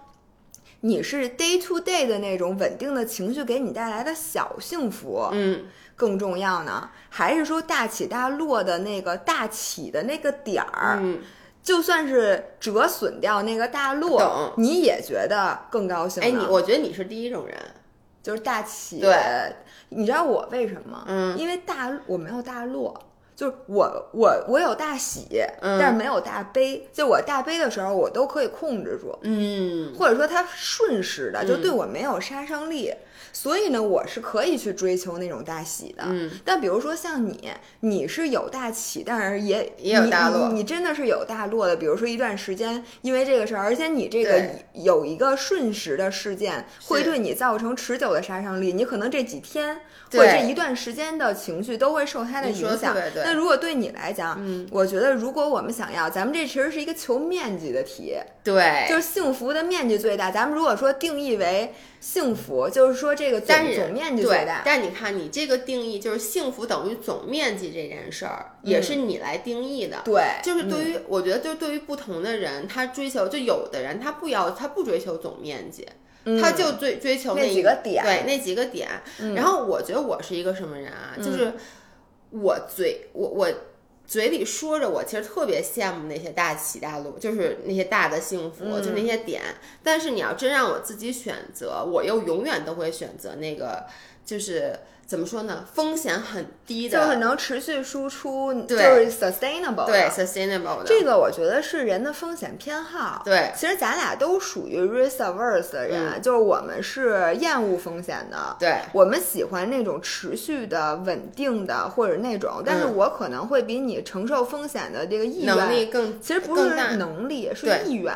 你是 day to day 的那种稳定的情绪给你带来的小幸福，
嗯，
更重要呢，还是说大起大落的那个大起的那个点儿，
嗯，
就算是折损掉那个大落，你也觉得更高兴。
哎，你我觉得你是第一种人，
就是大起。
对，
你知道我为什么？
嗯，
因为大我没有大落。就是我我我有大喜，但是没有大悲。就我大悲的时候，我都可以控制住，
嗯，
或者说它瞬时的，就对我没有杀伤力。所以呢，我是可以去追求那种大喜的。
嗯，
但比如说像你，你是有大起，但是也
也有大落。
你真的是有大落的。比如说一段时间，因为这个事儿，而且你这个有一个瞬时的事件，会对你造成持久的杀伤力。你可能这几天或者这一段时间的情绪都会受它的影响。那如果对你来讲，
嗯，
我觉得如果我们想要，咱们这其实是一个求面积的题。
对，
就是幸福的面积最大。咱们如果说定义为幸福，就是说这个总总面积最大。
但你看，你这个定义就是幸福等于总面积这件事儿，也是你来定义的。
对，
就是对于我觉得，就对于不同的人，他追求就有的人他不要他不追求总面积，他就追追求
那几个点，
对那几个点。然后我觉得我是一个什么人啊？就是我嘴我我。嘴里说着，我其实特别羡慕那些大起大落，就是那些大的幸福，就那些点。但是你要真让我自己选择，我又永远都会选择那个就是怎么说呢，风险很低的，
就是能持续输出，就是 sustainable
对 sustainable 的
这个我觉得是人的风险偏好。
对
其实咱俩都属于 risk averse 的人，就是我们是厌恶风险的。
对
我们喜欢那种持续的、稳定的，或者那种，但是我可能会比你承受风险的这个意愿
能力更
其实不是能力，是意愿。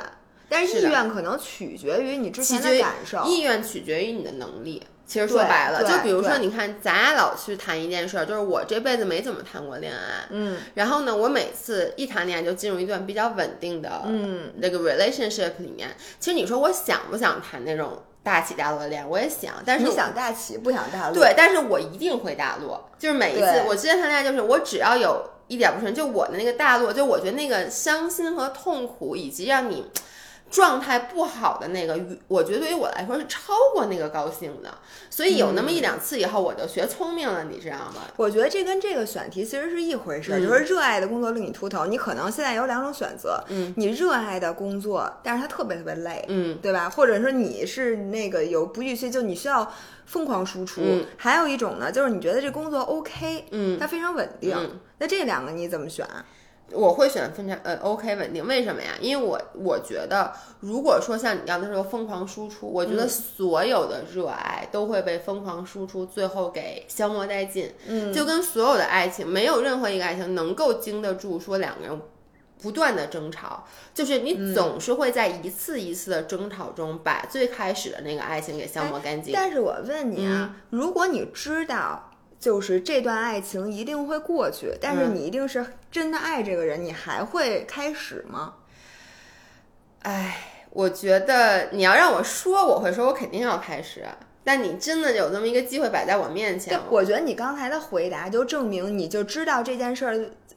但是意愿可能取决于你之前的感受。
意愿取决于你的能力。其实说白了，就比如说，你看，咱俩老去谈一件事儿，就是我这辈子没怎么谈过恋爱，
嗯，
然后呢，我每次一谈恋爱就进入一段比较稳定的，
嗯，
那个 relationship 里面。其实你说我想不想谈那种大起大落的恋爱，我也想，但是
你想大起不想大落。
对，但是我一定会大落。就是每一次我之前谈恋爱，就是我只要有一点不顺，就我的那个大落，就我觉得那个伤心和痛苦，以及让你状态不好的那个，我觉得对于我来说是超过那个高兴的。所以有那么一两次以后，我就学聪明了，你知道吗？
我觉得这跟这个选题其实是一回事就是热爱的工作令你秃头。你可能现在有两种选择，
嗯，
你热爱的工作，但是它特别特别累，
嗯，
对吧？或者说你是那个有不预期，就你需要疯狂输出。
嗯
还有一种呢，就是你觉得这工作 OK，
嗯
它非常稳定。
嗯
那这两个你怎么选？
我会选分常呃 OK 稳定，为什么呀？因为我我觉得，如果说像你刚才说疯狂输出，我觉得所有的热爱都会被疯狂输出，最后给消磨殆尽。
嗯
就跟所有的爱情，没有任何一个爱情能够经得住说两个人不断的争吵，就是你总是会在一次一次的争吵中，把最开始的那个爱情给消磨干净。
但是我问你啊，如果你知道。就是这段爱情一定会过去，但是
嗯
你一定是真的爱这个人，你还会开始吗？
哎，我觉得你要让我说，我会说我肯定要开始。但你真的有这么一个机会摆在我面前
对，，我觉得你刚才的回答就证明你就知道这件事儿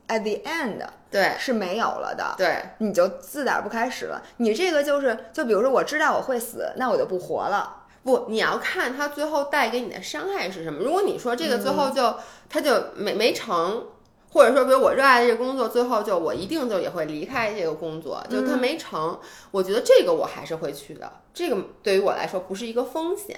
at the end
对
是没有了的，
对
你就自打不开始了。你这个就是，就比如说我知道我会死，那我就不活了。
不，你要看他最后带给你的伤害是什么。如果你说这个最后就、他就没没成，或者说比如我热爱的这个工作，最后就我一定就也会离开这个工作，就它没成，我觉得这个我还是会去的。这个对于我来说不是一个风险，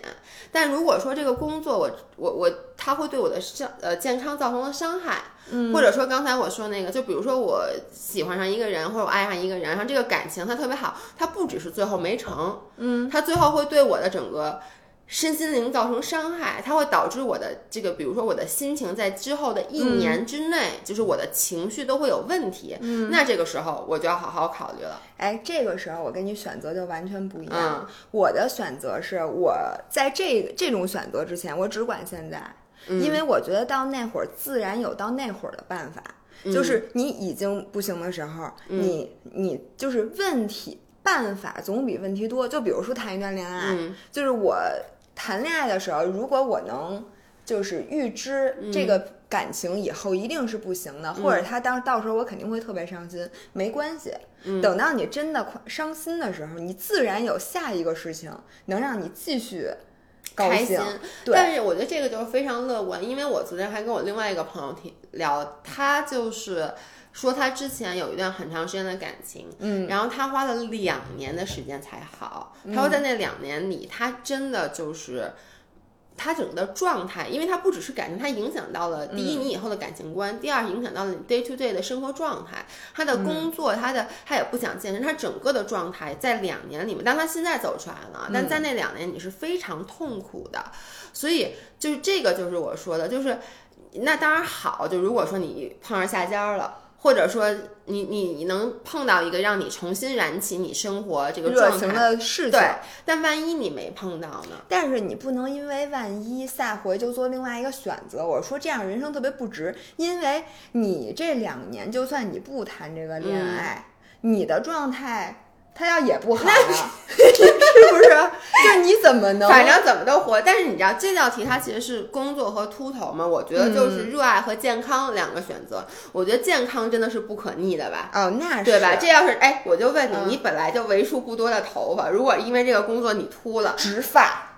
但如果说这个工作我我我它会对我的伤呃健康造成了伤害，嗯，或者说刚才我说那个，就比如说我喜欢上一个人或者我爱上一个人，然后这个感情它特别好，它不只是最后没成，嗯，它最后会对我的整个。身心灵造成伤害，它会导致我的这个，比如说我的心情在之后的一年之内，就是我的情绪都会有问题。嗯，那这个时候我就要好好考虑了。
哎，这个时候我跟你选择就完全不一样。
嗯
我的选择是我在这这种选择之前，我只管现在，因为我觉得到那会儿自然有到那会儿的办法。就是你已经不行的时候，你你就是问题办法总比问题多。就比如说谈一段恋爱，
嗯
就是我谈恋爱的时候，如果我能就是预知
嗯
这个感情以后一定是不行的，或者他当到时候我肯定会特别伤心，没关系。
嗯
等到你真的快伤心的时候，你自然有下一个事情能让你继续高
开心
兴。，
但是我觉得这个就是非常乐观，因为我昨天还跟我另外一个朋友提聊，他就是说他之前有一段很长时间的感情，嗯，然后他花了两年的时间才好，他说在那两年里，他真的就是。他整个的状态，因为他不只是感情，他影响到了第一你以后的感情观，第二影响到了你 day to day 的生活状态，他的工作，他的他也不想健身，他整个的状态在两年里面，但他现在走出来了，但在那两年你是非常痛苦的，所以就是这个就是我说的，就是那当然好，就如果说你碰上下尖儿了。或者说你你你能碰到一个让你重新燃起你生活这个
热，情的事情。
对，但万一你没碰到呢？
但是你不能因为万一下回就做另外一个选择。我说这样人生特别不值，因为你这两年就算你不谈这个恋
嗯
爱，你的状态他要也不好呢，是不是？就你怎么能？
反正怎么都活。但是你知道这道题它其实是工作和秃头嘛？我觉得就是热爱和健康两个选择。我觉得健康真的是不可逆的吧。
哦，那是
对吧？这要是哎，我就问你，
嗯
你本来就为数不多的头发，如果因为这个工作你秃了，
植发。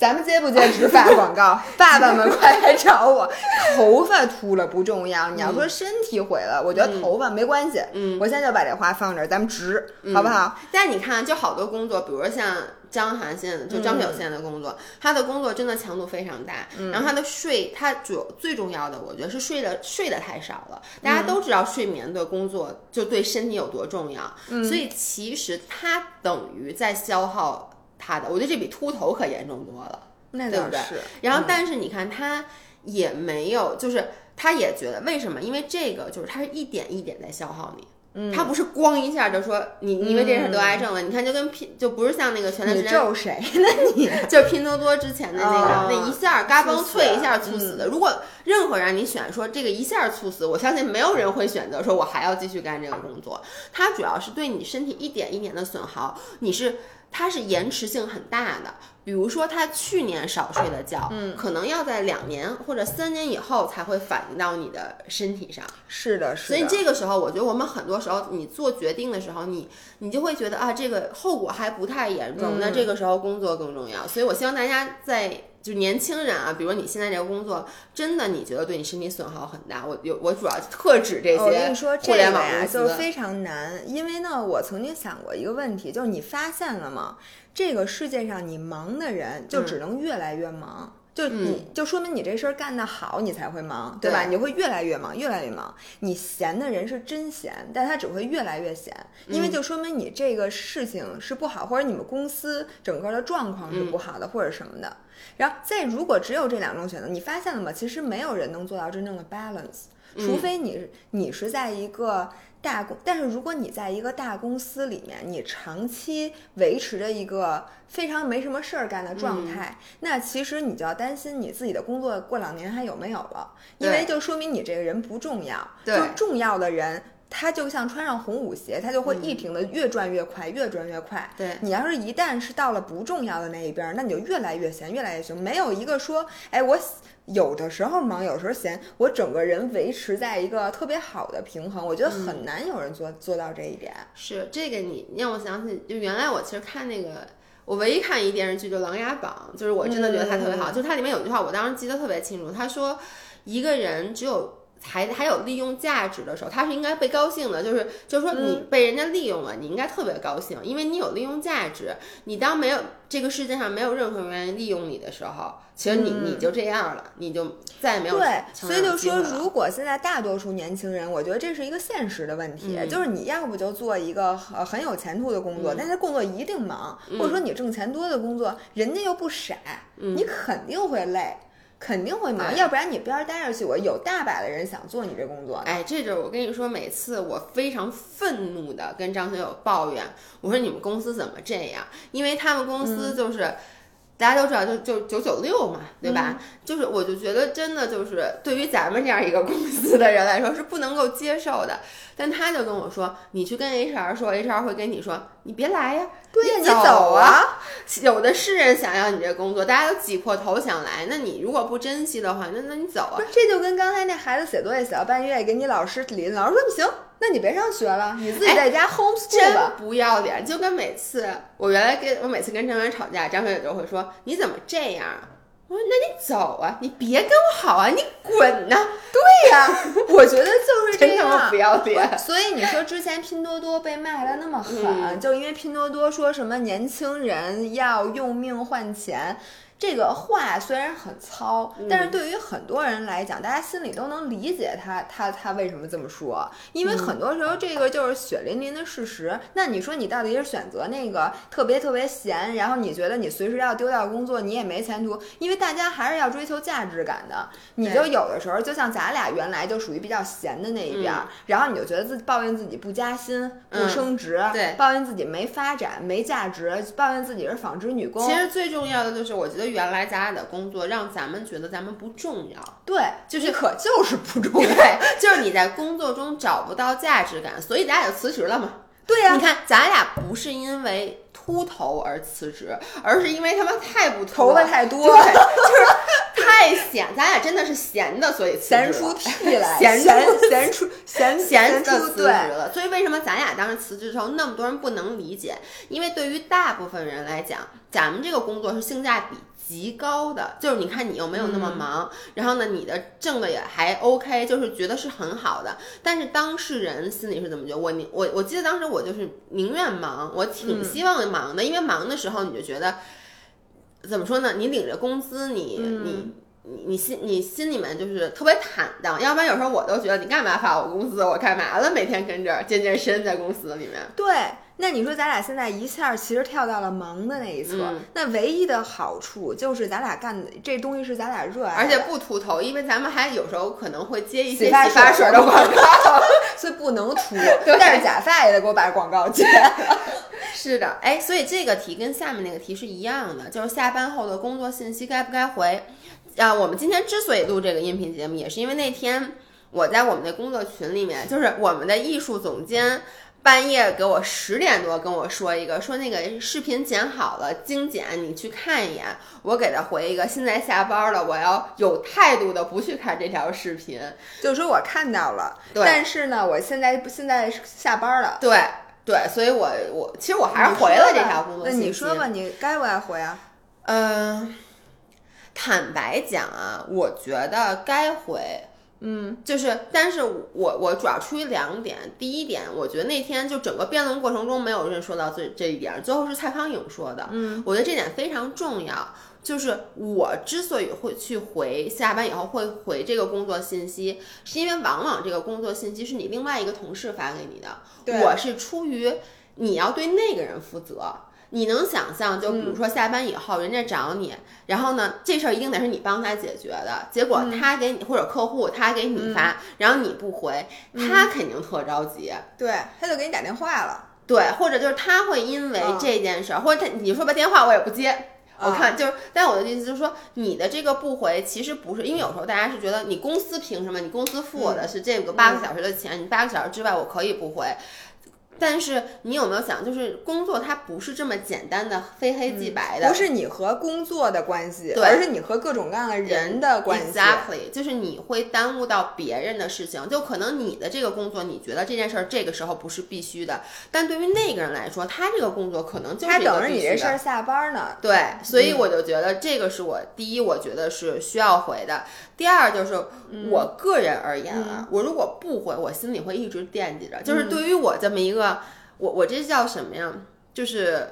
咱们接不接植发广告？爸爸们快来找我！头发秃了不重要，你要说身体毁了，我觉得头发没关系。
嗯
我现在就把这话放这儿，咱们植，好不好？
但你看，就好多工作，比如说像张涵现在就张学友现在的工作，他的工作真的强度非常大，然后他的睡，他主最重要的，我觉得是睡的睡得太少了。大家都知道睡眠对工作就对身体有多重要，所以其实他等于在消耗他的，我觉得这比秃头可严重多了，
那
对不对？然后但是你看他也没有，就是他也觉得为什么？因为这个就是他是一点一点在消耗你。他不是咣一下就说你因为这事得癌症了，你看就跟拼就不是像那个前段时间
咒谁呢？[laughs] 你
就是拼多多之前的那个那一下嘎嘣脆一下猝死的。如果任何人你选说这个一下猝死，我相信没有人会选择说我还要继续干这个工作。它主要是对你身体一点一点的损耗，你是。它是延迟性很大的，比如说他去年少睡的觉，嗯，可能要在两年或者三年以后才会反映到你的身体上。
是的，是
的。所以这个时候，我觉得我们很多时候你做决定的时候，你你就会觉得啊，这个后果还不太严重，那这个时候工作更重要。所以我希望大家在。就年轻人啊，比如你现在这个工作，真的你觉得对你身体损耗很大？我有我主要特指这些
我跟你说，
互联网
呀，就是非常难。因为呢，我曾经想过一个问题，就是你发现了吗？这个世界上你忙的人就只能越来越忙。就你就说明你这事儿干得好，你才会忙，对吧？你会越来越忙，越来越忙。你闲的人是真闲，但他只会越来越闲，因为就说明你这个事情是不好，或者你们公司整个的状况是不好的，或者什么的。然后再如果只有这两种选择，你发现了吗？其实没有人能做到真正的 balance，除非你你是在一个。大公，但是如果你在一个大公司里面，你长期维持着一个非常没什么事儿干的状态，那其实你就要担心你自己的工作过两年还有没有了，因为就说明你这个人不重要。就重要的人，他就像穿上红舞鞋，他就会一停的越转越快，越转越快。
对
你要是一旦是到了不重要的那一边，那你就越来越闲，越来越闲，没有一个说，哎，我。有的时候忙，有时候闲，我整个人维持在一个特别好的平衡，我觉得很难有人做做到这一点。
是这个，你让我想起，就原来我其实看那个，我唯一看一电视剧就《琅琊榜》，就是我真的觉得它特别好，就它里面有句话，我当时记得特别清楚，他说一个人只有。还还有利用价值的时候，他是应该被高兴的，就是就是说你被人家利用了，你应该特别高兴，因为你有利用价值。你当没有这个世界上没有任何人愿意利用你的时候，其实你你就这样了，你就再也没有
对。所以就说，如果现在大多数年轻人，我觉得这是一个现实的问题，就是你要不就做一个呃很有前途的工作，但是工作一定忙，或者说你挣钱多的工作，人家又不傻，你肯定会累。肯定会忙，要不然你边待着去。我有大把的人想做你这工作。
哎，这就是我跟你说，每次我非常愤怒的跟张学友抱怨，我说你们公司怎么这样？因为他们公司就是。大家都知道，就就九九六嘛，对吧？就是我就觉得真的就是对于咱们这样一个公司的人来说是不能够接受的。但他就跟我说，你去跟 HR 说，HR 会跟你说，你别来呀，
对呀，
你
走
啊。有的是人想要你这工作，大家都挤破头想来，那你如果不珍惜的话，那那你走啊。
这就跟刚才那孩子写作业写到半夜，给你老师理，老师说不行。那你别上学了，你自己在家 homeschool
吧。不要脸，就跟每次我原来跟我每次跟张远吵架，张远也就会说你怎么这样？我说那你走啊，你别跟我好啊，你滚呐！
对呀，[laughs] 我觉得就是这样。
不要脸。
所以你说之前拼多多被卖的那么狠，就因为拼多多说什么年轻人要用命换钱。这个话虽然很糙，但是对于很多人来讲，大家心里都能理解他他他为什么这么说。因为很多时候这个就是血淋淋的事实。那你说你到底是选择那个特别特别闲，然后你觉得你随时要丢掉工作，你也没前途？因为大家还是要追求价值感的。你就有的时候就像咱俩原来就属于比较闲的那一边，然后你就觉得自己抱怨自己不加薪、不升职，
对，
抱怨自己没发展、没价值，抱怨自己是纺织女工。
其实最重要的就是我觉得。原来咱俩的工作让咱们觉得咱们不重要，
对，
就是
可就是不重要，
就是你在工作中找不到价值感，所以咱俩就辞职了嘛。
对呀，
你看咱俩不是因为秃头而辞职，而是因为他们太不
头发太多，
就是太闲，咱俩真的是闲的，所以
闲出屁来，
闲 [laughs]
闲闲出闲
闲
出
辞职了。所以为什么咱俩当时辞职的时候，那么多人不能理解？因为对于大部分人来讲，咱们这个工作是性价比。极高的，就是你看你又没有那么忙，然后呢，你的挣的也还 OK，就是觉得是很好的。但是当事人心里是怎么觉得？我你我我记得当时我就是宁愿忙，我挺希望忙的，因为忙的时候你就觉得怎么说呢？你领着工资，你你你你心你心里面就是特别坦荡。要不然有时候我都觉得你干嘛发我工资？我干嘛了？每天跟着健健身在公司里面。
对。那你说咱俩现在一下其实跳到了忙的那一侧，那唯一的好处就是咱俩干的这东西是咱俩热爱，
而且不秃头，因为咱们还有时候可能会接一些洗发水的广
告，[laughs] 所以不能秃。但是假发也得给我把广告接。[laughs]
是的，哎，所以这个题跟下面那个题是一样的，就是下班后的工作信息该不该回？啊，我们今天之所以录这个音频节目，也是因为那天我在我们的工作群里面，就是我们的艺术总监。半夜给我十点多跟我说一个，说那个视频剪好了，精简，你去看一眼。我给他回一个，现在下班了，我要有态度的不去看这条视频。
就是说我看到了，但是呢，我现在现在下班了。
对对，所以我我其实我还是回了这条工作
信息。那你说吧，你该不该回啊？
嗯，坦白讲啊，我觉得该回。
嗯，
就是，但是我我主要出于两点。第一点，我觉得那天就整个辩论过程中没有人说到这这一点，最后是蔡康永说的。
嗯，
我觉得这点非常重要。就是我之所以会去回下班以后会回这个工作信息，是因为往往这个工作信息是你另外一个同事发给你的。我是出于你要对那个人负责。你能想象，就比如说下班以后，人家找你，然后呢，这事儿一定得是你帮他解决的。结果他给你或者客户他给你发，然后你不回，他肯定特着急。
对，他就给你打电话了。
对，或者就是他会因为这件事儿，或者他你说吧，电话我也不接。我看就是，但我的意思就是说，你的这个不回，其实不是因为有时候大家是觉得你公司凭什么？你公司付我的是这个八个小时的钱，你八个小时之外我可以不回。但是你有没有想，就是工作它不是这么简单的非黑即白的，
不是你和工作的关系，而是你和各种各样的人的关系。
Exactly，就是你会耽误到别人的事情，就可能你的这个工作，你觉得这件事儿这个时候不是必须的，但对于那个人来说，他这个工作可能就是他
等着你这事儿下班呢。
对，所以我就觉得这个是我第一，我觉得是需要回的。第二就是我个人而言啊，我如果不回，我心里会一直惦记着。就是对于我这么一个，我我这叫什么呀？就是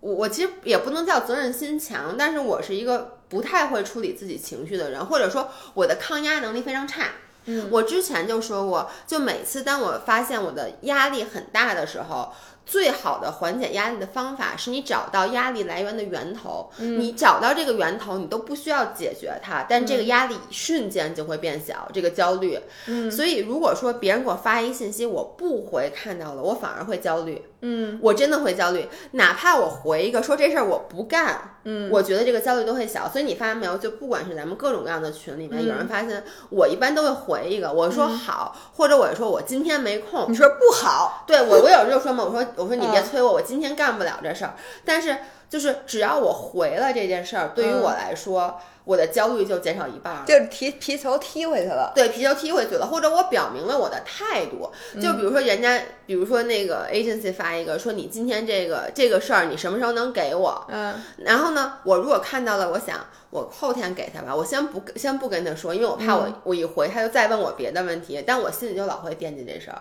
我我其实也不能叫责任心强，但是我是一个不太会处理自己情绪的人，或者说我的抗压能力非常差。
嗯，
我之前就说过，就每次当我发现我的压力很大的时候。最好的缓解压力的方法是你找到压力来源的源头。你找到这个源头，你都不需要解决它，但这个压力瞬间就会变小，这个焦虑。
嗯，
所以如果说别人给我发一信息，我不回，看到了，我反而会焦虑。
嗯，
我真的会焦虑，哪怕我回一个说这事儿我不干，
嗯，
我觉得这个焦虑都会小。所以你发现没有，就不管是咱们各种各样的群里面，有人发现我一般都会回一个，我说好，或者我说我今天没空，
你说不好，
对我我有时候说嘛，我说我说你别催我，我今天干不了这事儿。但是就是只要我回了这件事儿，对于我来说。我的焦虑就减少一半儿，
就踢皮球踢回去了。
对，皮球踢回去了，或者我表明了我的态度。就比如说人家，比如说那个 agency 发一个说你今天这个这个事儿，你什么时候能给我？
嗯。
然后呢，我如果看到了，我想我后天给他吧，我先不先不跟他说，因为我怕我我一回他就再问我别的问题，但我心里就老会惦记这事儿。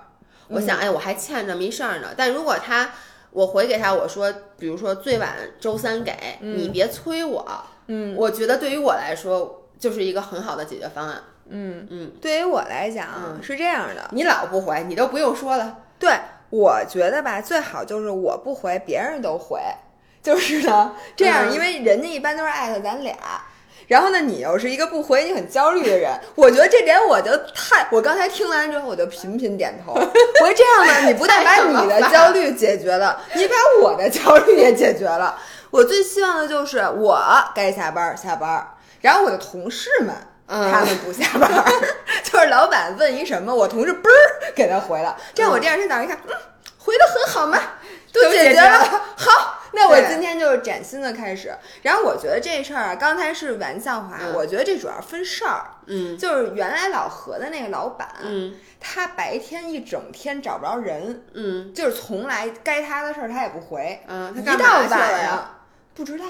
我想，哎，我还欠这么一事儿呢。但如果他我回给他，我说，比如说最晚周三给你，别催我。
嗯，
我觉得对于我来说就是一个很好的解决方案。
嗯
嗯，
对于我来讲是这样的，
你老不回，你都不用说了。
对，我觉得吧，最好就是我不回，别人都回，就是呢这样，因为人家一般都是艾特咱俩，然后呢，你又是一个不回，你很焦虑的人，我觉得这点我就太，我刚才听完之后我就频频点头。我说这样呢，你不但把你的焦虑解决了，你把我的焦虑也解决了。[laughs] 我最希望的就是我该下班下班，然后我的同事们他们不下班，[laughs] 就是老板问一什么，我同事嘣儿给他回了，这样我第二天早上一看，嗯，回的很好嘛，都解决了，[laughs] 好，那我今天就是崭新的开始。然后我觉得这事儿啊，刚才是玩笑话，
嗯
我觉得这主要分事儿。
嗯
就是原来老何的那个老板，
嗯
他白天一整天找不着人，
嗯
就是从来该他的事儿他也不回，
嗯，他
一
干嘛
到
去了呀？
晚上不知道，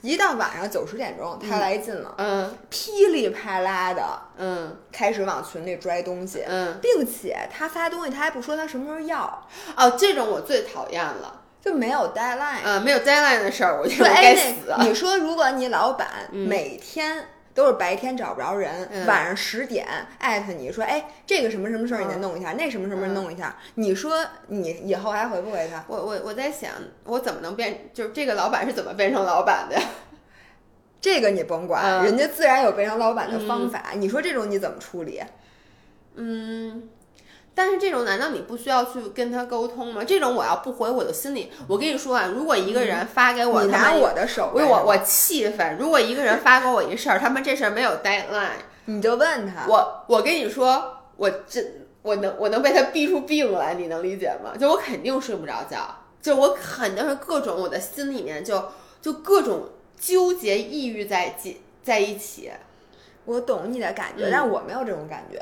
一到晚上九十点钟他来劲了，
嗯。
噼里啪啦的
嗯。
开始往群里拽东西，
嗯，
并且他发东西他还不说他什么时候要，
哦，这种我最讨厌了。
就没有 deadline。
嗯，没有 deadline 的事儿，我觉
说
得该
哎，
死。
那你说如果你老板每天都是白天找不着人，
嗯
晚上十点艾特你说，哎，这个什么什么事儿你得弄一下，那什么什么弄一下，你说你以后还回不回他？
我我我在想，我怎么能变？就是这个老板是怎么变成老板的呀？
这个你甭管，
嗯
人家自然有变成老板的方法。你说这种你怎么处理？
嗯，但是这种难道你不需要去跟他沟通吗？这种我要不回，我的心里，我跟你说啊，如果一个人发给我，
你拿我的手
我我我气愤。如果一个人发给我一事儿，他们这事儿没有 deadline，
你就问他，
我我跟你说，我这我能我能被他逼出病来，你能理解吗？就我肯定睡不着觉，就我肯定是各种我的心里面就就各种纠结抑郁在一在一起，
我懂你的感觉，
嗯
但我没有这种感觉。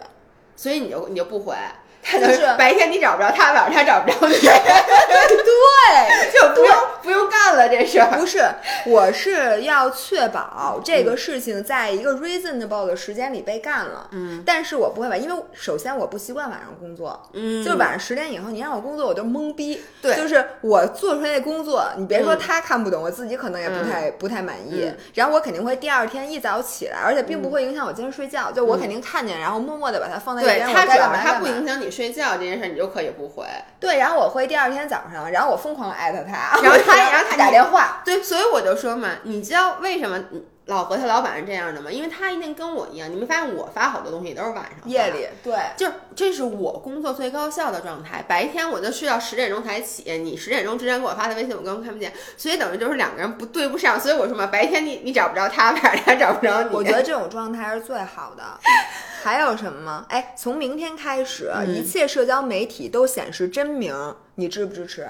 所以你就你就不回。他
就是
白天你找不着他，晚上他找不着你，[laughs]
对，
就不用不用干了这事儿。
不是，我是要确保这个事情在一个 reasonable 的时间里被干了。
嗯，
但是我不会吧，因为首先我不习惯晚上工作，
嗯
就是晚上十点以后，你让我工作我就懵逼。
对
就是我做出来的工作，你别说
嗯
他看不懂，我自己可能也不太、不太满意。然后我肯定会第二天一早起来，而且并不会影响我今天睡觉，就我肯定看见，然后默默的把它放在一
对
边，
他主要
我
他不影响你睡觉这件事儿，你就可以不回。
对，然后我会第二天早上，然后我疯狂艾特他，
然后他
然
然后他
打电话。
对，所以我就说嘛，你知道为什么老何他老板是这样的吗？因为他一定跟我一样，你没发现我发好多东西都是晚上
夜里，对，
就是这是我工作最高效的状态。白天我就睡到十点钟才起，你十点钟之前给我发的微信我根本看不见，所以等于就是两个人不对不上。所以我说嘛，白天你你找不着他，晚上他找不着你。
我觉得这种 [laughs] 状态是最好的。还有什么吗？哎，从明天开始，
嗯
一切社交媒体都显示真名，你支不支持？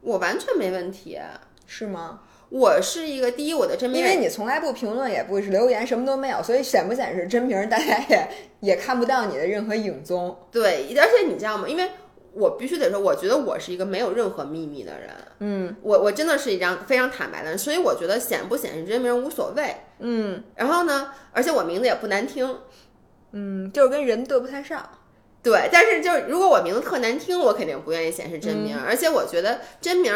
我完全没问题。
是吗？
我是一个第一，我的真名
因为你从来不评论，也不是留言，什么都没有，所以显不显示真名，大家也也看不到你的任何影踪。
对，而且你知道吗？因为我必须得说，我觉得我是一个没有任何秘密的人。
嗯
我我真的是一张非常坦白的人，所以我觉得显不显示真名无所谓。
嗯
然后呢，而且我名字也不难听，
嗯，就是跟人对不太上。
对。但是就是如果我名字特难听，我肯定不愿意显示真名。而且我觉得真名，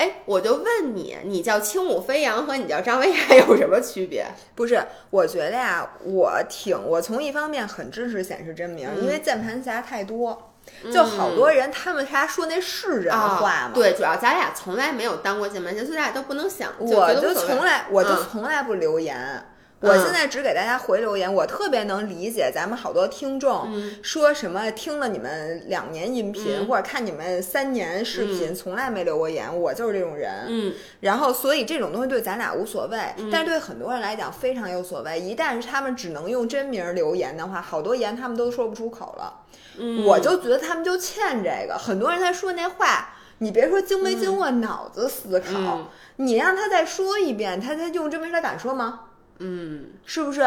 哎，我就问你，你叫轻舞飞扬和你叫张薇娅 [laughs] 有什么区别？
不是，我觉得呀，我挺，我从一方面很支持显示真名，因为
嗯
键盘侠太多，就好多人他们他说那是人话吗？
啊对，主要咱俩从来没有当过键盘侠，所以咱俩都不能想。
我就从来我就
嗯
从来不留言。我现在只给大家回留言，我特别能理解咱们好多听众
嗯
说什么听了你们两年音频、或者看你们三年视频，从来没留过言，我就是这种人。
嗯，
然后所以这种东西对咱俩无所谓，但是对很多人来讲非常有所谓。一旦是他们只能用真名留言的话，好多言他们都说不出口了。
嗯
我就觉得他们就欠这个，很多人他说那话。你别说经没经过脑子思考，
嗯
你让他再说一遍，他他用真名他敢说吗？
嗯。
是不是？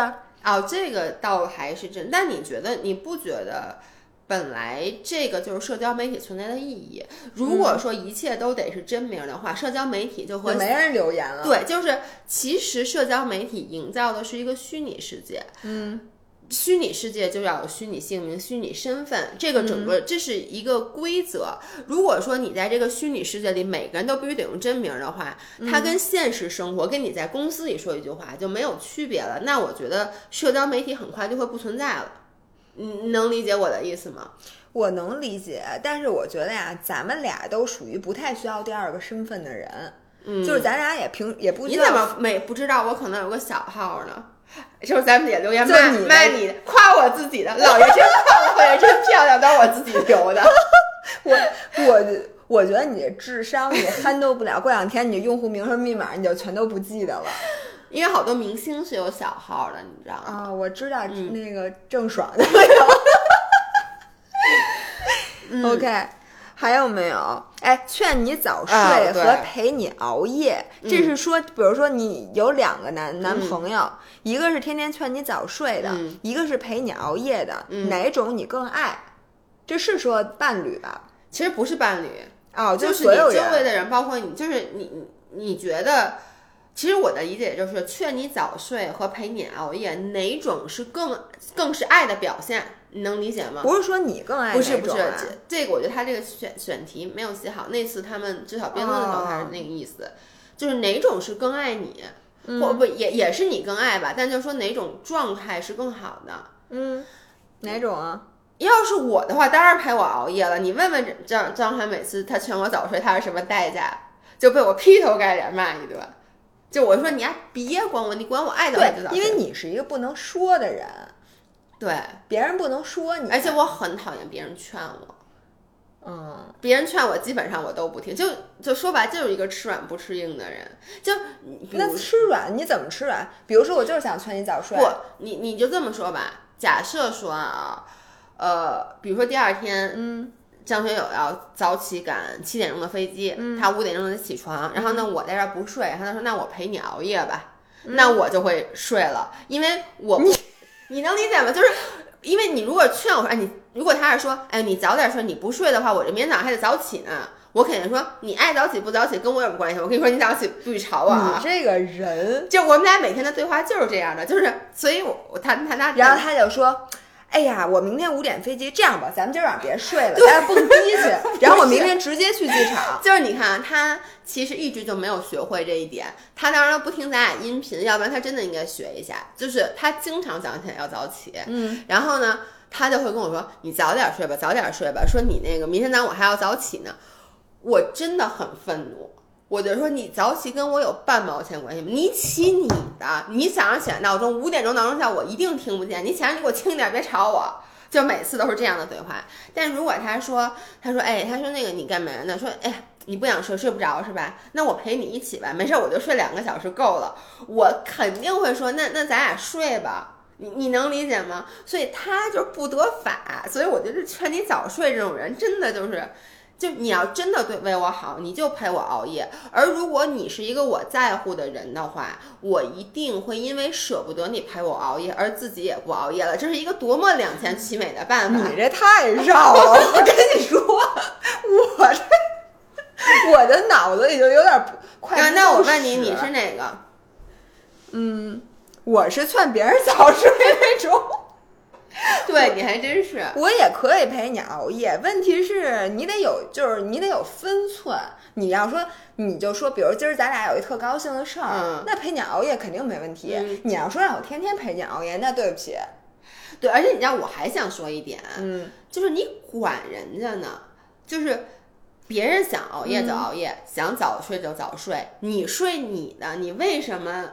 哦，这个倒还是真。但你觉得，你不觉得本来这个就是社交媒体存在的意义？如果说一切都得是真名的话，社交媒体就和
就没人留言了。，
对，就是其实社交媒体营造的是一个虚拟世界。
嗯，
虚拟世界就要有虚拟姓名、虚拟身份，这个整个这是一个规则。如果说你在这个虚拟世界里，每个人都必须得用真名的话，它跟现实生活，跟你在公司里说一句话就没有区别了。那我觉得社交媒体很快就会不存在了。你能理解我的意思吗？
我能理解，但是我觉得呀，咱们俩都属于不太需要第二个身份的人。
嗯，
就是咱俩也平也不需
你怎么没不知道我可能有个小号呢？是不是咱们也留言骂骂你，夸我自己的，老爷真棒，老爷真漂亮，都是我自己留的。[laughs]
我我我觉得你智商你 handle 不了，过两天你用户名和密码你就全都不记得了
因为好多明星是有小号的，你知道吗？
啊！我知道
嗯
那个郑爽的。[laughs] OK，还有没有？哎，劝你早睡和陪你熬夜，这是说，比如说你有两个男男朋友，一个是天天劝你早睡的，
嗯
一个是陪你熬夜的，哪种你更爱？这是说伴侣吧？
其实不是伴侣，
哦，
就是你周围。的人，包括你，就是你你你觉得。其实我的理解就是，劝你早睡和陪你熬夜，哪种是更更是爱的表现？你能理解吗？
不是说你更爱
不是不是这这个我觉得他这个选选题没有写好。那次他们至少辩论的时候，他是那个意思，就是哪种是更爱你，
嗯
或不也也是你更爱吧？但就是说哪种状态是更好的。
嗯，哪种啊？
要是我的话，当然陪我熬夜了。你问问张张涵，每次他劝我早睡，他是什么代价？就被我劈头盖脸骂一顿。就我说你还别管我，你管我爱早睡就早，睡。
因为你是一个不能说的人，
对，
别人不能说你，
而且我很讨厌别人劝我。
嗯，
别人劝我，基本上我都不听，就就说白，就是一个吃软不吃硬的人。就
那吃软你怎么吃软？比如说我就是想劝你早睡，
不，你你就这么说吧。假设说啊，呃，比如说第二天，
嗯，
张学友要早起赶七点钟的飞机，
嗯。
他五点钟得起床，然后呢，我在这儿不睡，然后他说那我陪你熬夜吧，那我就会睡了，因为我不，你能理解吗？就是。因为你如果劝我说，哎，你如果他是说，哎，你早点睡，你不睡的话，我这明天早上还得早起呢。我肯定说，你爱早起不早起跟我有什么关系？我跟你说，你早起不许吵我啊！
你这个人，
就我们俩每天的对话就是这样的，就是，所以我我他他他，
然后他就说。哎呀，我明天五点飞机，这样吧，咱们今儿晚上别睡了，咱俩蹦迪去。然后我明天直接去机场。[laughs]
就是你看啊，他其实一直就没有学会这一点。他当然不听咱俩音频，要不然他真的应该学一下。就是他经常早上起来要早起，
嗯，
然后呢，他就会跟我说：“你早点睡吧，早点睡吧。”说你那个明天早上我还要早起呢。我真的很愤怒，我就说你早起跟我有半毛钱关系吗？你起你的，你早上起来闹钟五点钟闹钟叫我一定听不见，你起来你给我轻点，别吵我。就每次都是这样的对话。但如果他说，他说，哎，他说那个你干嘛呢？说，哎，你不想睡，睡不着是吧？那我陪你一起吧，没事，我就睡两个小时够了。我肯定会说，那那咱俩睡吧。你你能理解吗？所以他就不得法。所以我觉得劝你早睡这种人，真的就是。就你要真的对为我好，你就陪我熬夜。而如果你是一个我在乎的人的话，我一定会因为舍不得你陪我熬夜，而自己也不熬夜了。这是一个多么两全其美的办法！
你这太绕了，我跟你说，我这我的脑子里就有点不快
那我问你，你是哪个？
嗯，我是劝别人早睡那种。[laughs]
对，你还真是。
我也可以陪你熬夜，问题是你得有，就是你得有分寸。你要说，你就说，比如今儿咱俩有一特高兴的事儿，
嗯
那陪你熬夜肯定没问题。
嗯
你要说让我天天陪你熬夜，那对不起。
对，而且你知道，我还想说一点，
嗯，
就是你管人家呢，就是别人想熬夜就熬夜，想早睡就早睡，你睡你的，你为什么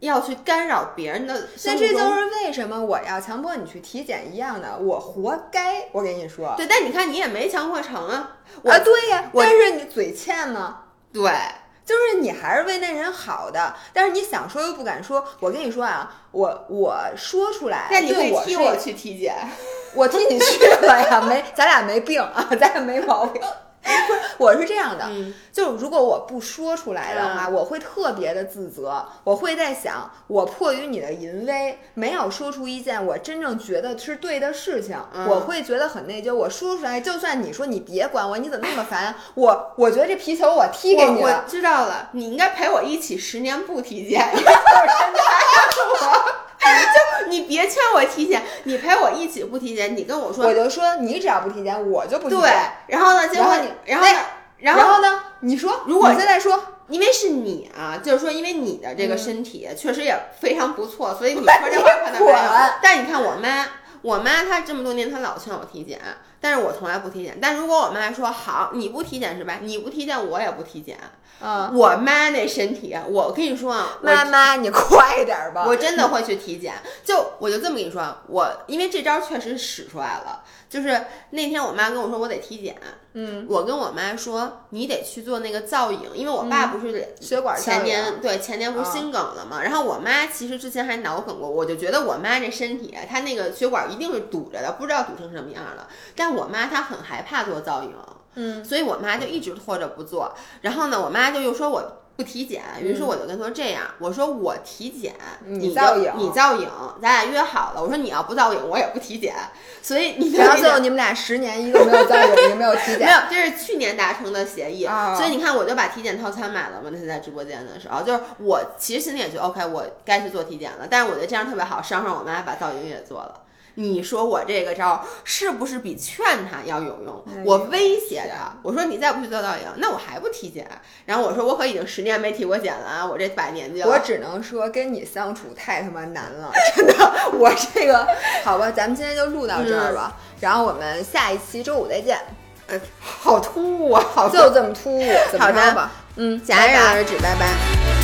要去干扰别人的？
那这就是为什么我要强迫你去体检一样的，我活该。我跟你说，
对，但你看你也没强迫成啊，我、
啊，对呀，
我
但是你嘴欠吗？
对，
就是你还是为那人好的，但是你想说又不敢说。我跟你说啊，我我说出来，
那你替我去体检。
我替你去了呀，没，咱俩没病啊，咱俩没毛病。不是，我是这样的，
嗯
就如果我不说出来的话，我会特别的自责，我会在想，我迫于你的淫威，没有说出一件我真正觉得是对的事情，
嗯
我会觉得很内疚。我说出来，就算你说你别管我，你怎么那么烦？我我觉得这皮球我踢给你
我
了
我，知道了，你应该陪我一起十年不体检，因为就是他我。就你别劝我体检，你陪我一起不体检，你跟我说
我就说你只要不体检，我就不体
对
检。，
然后呢，结果
你
然后呢，然后
然后呢？你说，
如果
现在说，
因为是你啊，就是说，因为你的这个身体确实也非常不错，所以你 [laughs] 说这话可能没有。但你看我妈，我妈她这么多年她老劝我体检，但是我从来不体检。但如果我妈说好，你不体检是吧？你不体检，我也不体检。
嗯，
我妈那身体，我跟你说啊，
妈妈，你快点儿吧。
我真的会去体检。就我就这么跟你说，我因为这招确实使出来了。就是那天我妈跟我说我得体检，
嗯，
我跟我妈说你得去做那个造影，因为我爸不是
血管
前年对前年不是
啊
心梗了嘛，然后我妈其实之前还脑梗过，我就觉得我妈这身体，她那个血管一定是堵着的，不知道堵成什么样了。但我妈她很害怕做造影。嗯，所以我妈就一直拖着不做。然后呢，我妈就又说我。不体检，于是我就跟她说这样，我说我体检，你
造影，
你造影，咱俩约好了。我说你要不造影，我也不体检。所以你
然后最后你们俩十年一个没有造影，一个没有体检，
没有，这是去年达成的协议。所以你看，我就把体检套餐买了嘛。那天在直播间的时候，就是我其实心里也觉得 OK，我该去做体检了。但是我觉得这样特别好，捎上我妈把造影也做了。你说我这个招是不是比劝他要有用？我威胁他，我说你再不去做造影，那我还不体检。然后我说我可已经十年没体过检了啊，我这把年纪了。
我只能说跟你相处太他妈难了，真的。我这个好吧，咱们今天就录到这儿吧。然后我们下一期周五再见。
好突兀啊，好
就这么突兀。[laughs]
好的
吧，嗯，
戛然而止，拜拜。